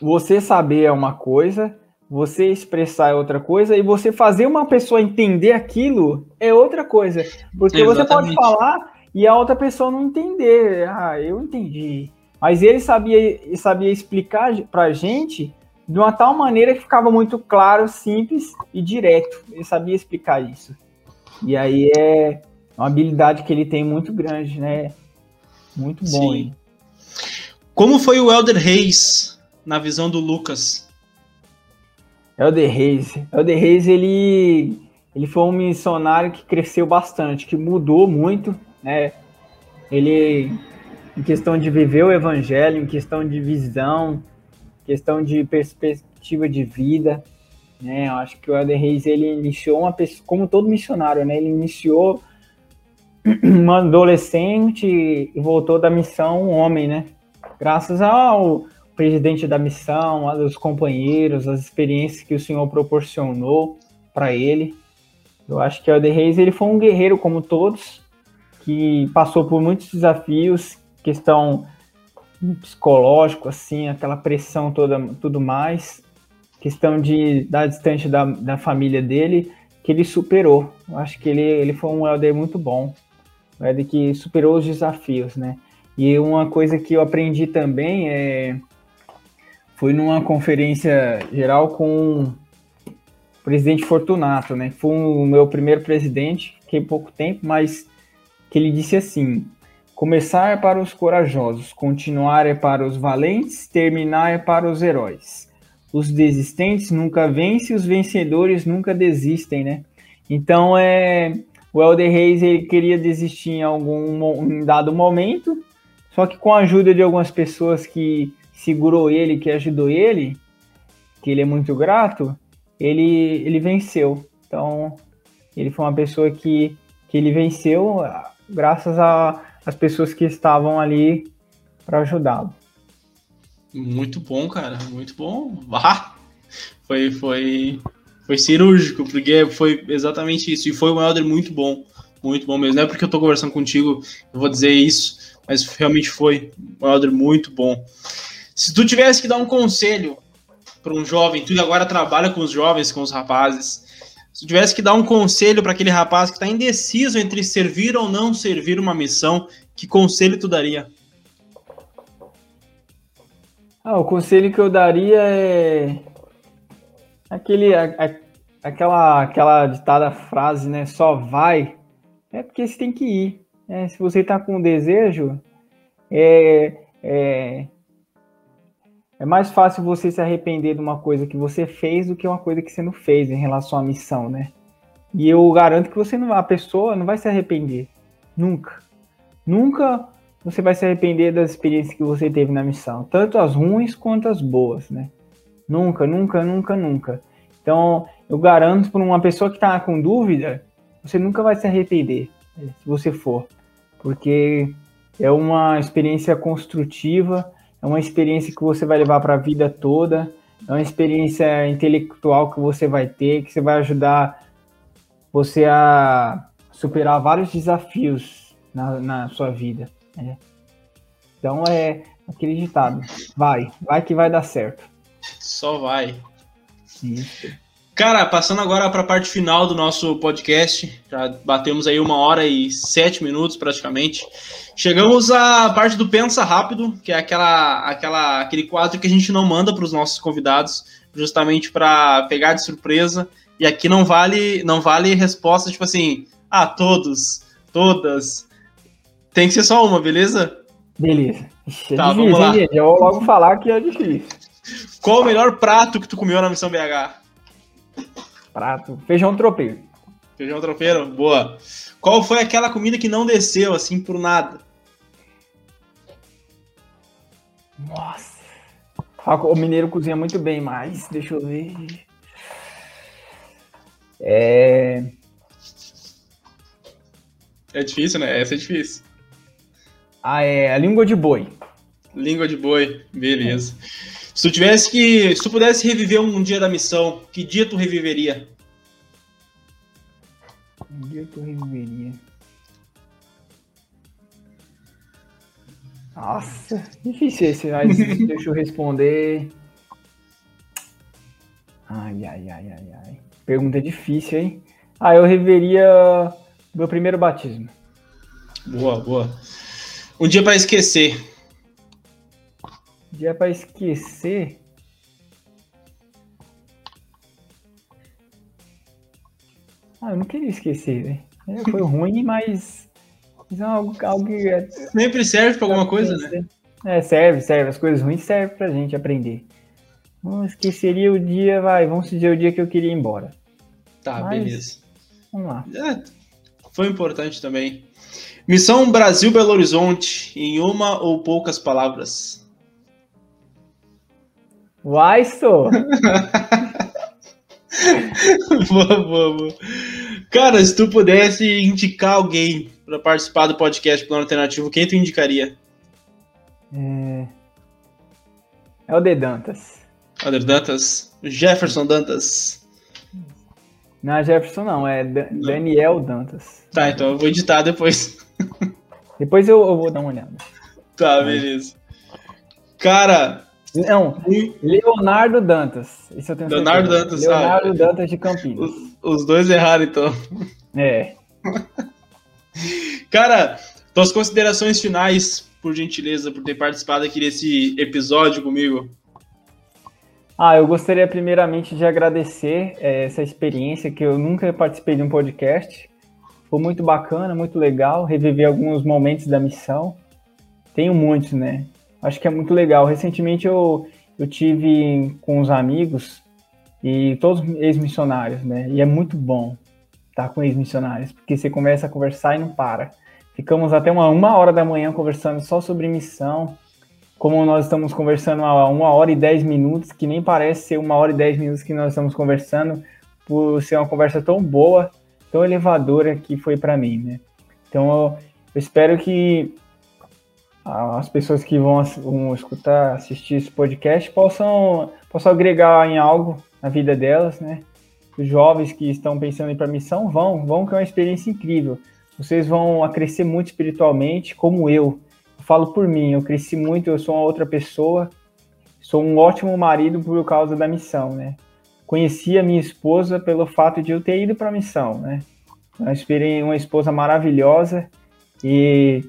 você saber é uma coisa, você expressar é outra coisa, e você fazer uma pessoa entender aquilo é outra coisa. Porque Exatamente. você pode falar e a outra pessoa não entender. Ah, eu entendi. Mas ele sabia, sabia explicar pra gente de uma tal maneira que ficava muito claro, simples e direto. Ele sabia explicar isso. E aí é uma habilidade que ele tem muito grande, né? Muito bom. Sim. Como foi o Elder Reis na visão do Lucas? Elder Reis. Elder Reis, ele, ele foi um missionário que cresceu bastante, que mudou muito, né? Ele, em questão de viver o evangelho, em questão de visão, questão de perspectiva de vida, Né? Eu acho que o Helder Reis ele iniciou uma pessoa, como todo missionário, né? Ele iniciou *clears throat* uma adolescente e voltou da missão um homem, né? Graças ao presidente da missão, aos companheiros, as experiências que o Senhor proporcionou para ele. Eu acho que o Helder Reis ele foi um guerreiro como todos, que passou por muitos desafios, questão psicológico, assim, aquela pressão toda, tudo mais, questão de dar distante da, da família dele, que ele superou. Eu acho que ele, ele foi um Helder muito bom, um Helder que superou os desafios, né? E uma coisa que eu aprendi também é foi numa conferência geral com o presidente Fortunato, né? Foi o meu primeiro presidente, fiquei pouco tempo, mas que ele disse assim: começar é para os corajosos, continuar é para os valentes, terminar é para os heróis. Os desistentes nunca vencem, os vencedores nunca desistem, né? Então é o Elder Reis ele queria desistir em algum em dado momento, só que com a ajuda de algumas pessoas que segurou ele, que ajudou ele, que ele é muito grato, ele, ele venceu. Então, ele foi uma pessoa que, que ele venceu graças às pessoas que estavam ali para ajudá-lo. Muito bom, cara, muito bom. Ah, foi, foi, foi cirúrgico, porque foi exatamente isso. E foi um Elder muito bom, muito bom mesmo. Não é porque eu tô conversando contigo, eu vou dizer isso, mas realmente foi um Elder muito bom. Se tu tivesse que dar um conselho para um jovem, tu agora trabalha com os jovens, com os rapazes, se tu tivesse que dar um conselho para aquele rapaz que está indeciso entre servir ou não servir uma missão, que conselho tu daria? Ah, o conselho que eu daria é aquele, a, a, aquela, aquela ditada frase, né? Só vai. É porque você tem que ir. Né? Se você está com desejo, é, é, é mais fácil você se arrepender de uma coisa que você fez do que uma coisa que você não fez em relação à missão, né? E eu garanto que você não, a pessoa não vai se arrepender. Nunca. Nunca você vai se arrepender das experiências que você teve na missão, tanto as ruins quanto as boas, né? Nunca, nunca, nunca, nunca. Então, eu garanto para uma pessoa que está com dúvida, você nunca vai se arrepender, né, se você for, porque é uma experiência construtiva, é uma experiência que você vai levar para a vida toda, é uma experiência intelectual que você vai ter, que você vai ajudar você a superar vários desafios na, na sua vida. Né? Então é aquele ditado: vai, vai que vai dar certo. Só vai. Isso. Cara, passando agora para a parte final do nosso podcast, já batemos aí uma hora e sete minutos praticamente. Chegamos à parte do Pensa Rápido, que é aquela, aquela, aquele quadro que a gente não manda para os nossos convidados, justamente para pegar de surpresa. E aqui não vale, não vale resposta tipo assim, ah, todos, todas. Tem que ser só uma, beleza? Beleza. É tá, difícil, vamos lá. Hein, Já vou logo falar que é difícil. Qual o melhor prato que tu comeu na missão BH? Prato. Feijão tropeiro. Feijão tropeiro? Boa. Qual foi aquela comida que não desceu, assim, por nada? Nossa. O mineiro cozinha muito bem, mas deixa eu ver. É. É difícil, né? Essa é difícil. Ah, é a língua de boi. Língua de boi, beleza. É. Se tu tivesse que. Se tu pudesse reviver um dia da missão, que dia tu reviveria? Um dia eu reviveria. Nossa, difícil esse, mas *laughs* deixa eu responder. Ai, ai, ai, ai, ai. Pergunta difícil, hein? Ah, eu reveria meu primeiro batismo. Boa, boa. Um dia para esquecer. Dia para esquecer. Ah, eu não queria esquecer, né? Foi ruim, mas. Mas é algo, algo que. É... Sempre serve para alguma coisa, né? É, serve, serve. As coisas ruins servem pra gente aprender. Não esqueceria o dia, vai, vamos dizer o dia que eu queria ir embora. Tá, mas, beleza. Vamos lá. É, foi importante também. Missão Brasil Belo Horizonte, em uma ou poucas palavras. Vai, só. *laughs* boa, boa, boa. Cara, se tu pudesse indicar alguém para participar do podcast Plano Alternativo, quem tu indicaria? É, é o De Dantas. Alder Dantas? Jefferson Dantas? Não é Jefferson, não, é Dan Daniel Dantas. Tá, então eu vou editar depois. *laughs* Depois eu, eu vou dar uma olhada. Tá, beleza. Cara. Não, Leonardo Dantas. Isso eu tenho Leonardo certeza. Dantas, Leonardo ah, Dantas de Campinas. Os, os dois erraram, então. É. *laughs* Cara, tuas considerações finais, por gentileza, por ter participado aqui desse episódio comigo. Ah, eu gostaria primeiramente de agradecer é, essa experiência que eu nunca participei de um podcast. Foi muito bacana, muito legal, reviver alguns momentos da missão. Tenho muitos, né? Acho que é muito legal. Recentemente eu, eu tive com os amigos e todos ex-missionários, né? E é muito bom estar com ex-missionários, porque você começa a conversar e não para. Ficamos até uma, uma hora da manhã conversando só sobre missão, como nós estamos conversando há uma hora e dez minutos, que nem parece ser uma hora e dez minutos que nós estamos conversando, por ser uma conversa tão boa, tão elevadora que foi para mim, né? Então eu, espero que as pessoas que vão, vão, escutar, assistir esse podcast possam, possam agregar em algo na vida delas, né? Os jovens que estão pensando em para missão vão, vão que é uma experiência incrível. Vocês vão crescer muito espiritualmente, como eu falo por mim, eu cresci muito, eu sou uma outra pessoa, sou um ótimo marido por causa da missão, né? Conheci a minha esposa pelo fato de eu ter ido para a missão, né? Eu esperei uma esposa maravilhosa e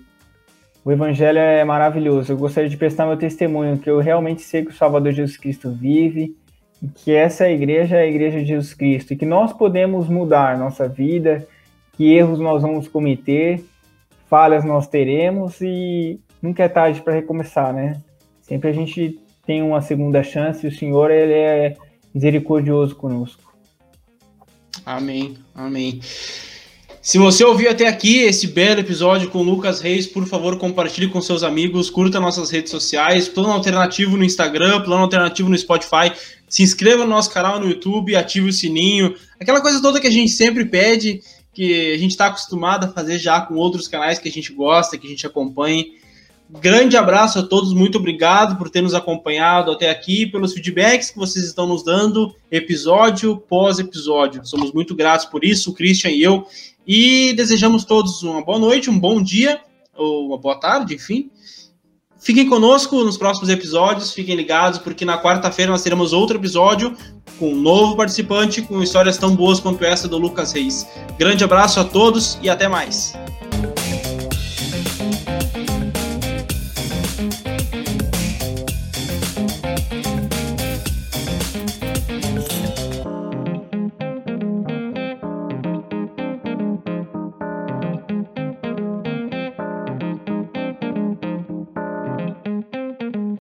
o evangelho é maravilhoso. Eu gostaria de prestar meu testemunho que eu realmente sei que o Salvador Jesus Cristo vive, que essa igreja é a igreja de Jesus Cristo e que nós podemos mudar nossa vida, que erros nós vamos cometer, falhas nós teremos e nunca é tarde para recomeçar, né? Sempre a gente tem uma segunda chance e o Senhor ele é misericordioso conosco. Amém, amém. Se você ouviu até aqui esse belo episódio com o Lucas Reis, por favor, compartilhe com seus amigos, curta nossas redes sociais, Plano Alternativo no Instagram, Plano Alternativo no Spotify, se inscreva no nosso canal no YouTube, ative o sininho, aquela coisa toda que a gente sempre pede, que a gente está acostumado a fazer já com outros canais que a gente gosta, que a gente acompanha. Grande abraço a todos, muito obrigado por ter nos acompanhado até aqui, pelos feedbacks que vocês estão nos dando, episódio pós episódio. Somos muito gratos por isso, o Christian e eu. E desejamos todos uma boa noite, um bom dia, ou uma boa tarde, enfim. Fiquem conosco nos próximos episódios, fiquem ligados, porque na quarta-feira nós teremos outro episódio com um novo participante com histórias tão boas quanto essa do Lucas Reis. Grande abraço a todos e até mais.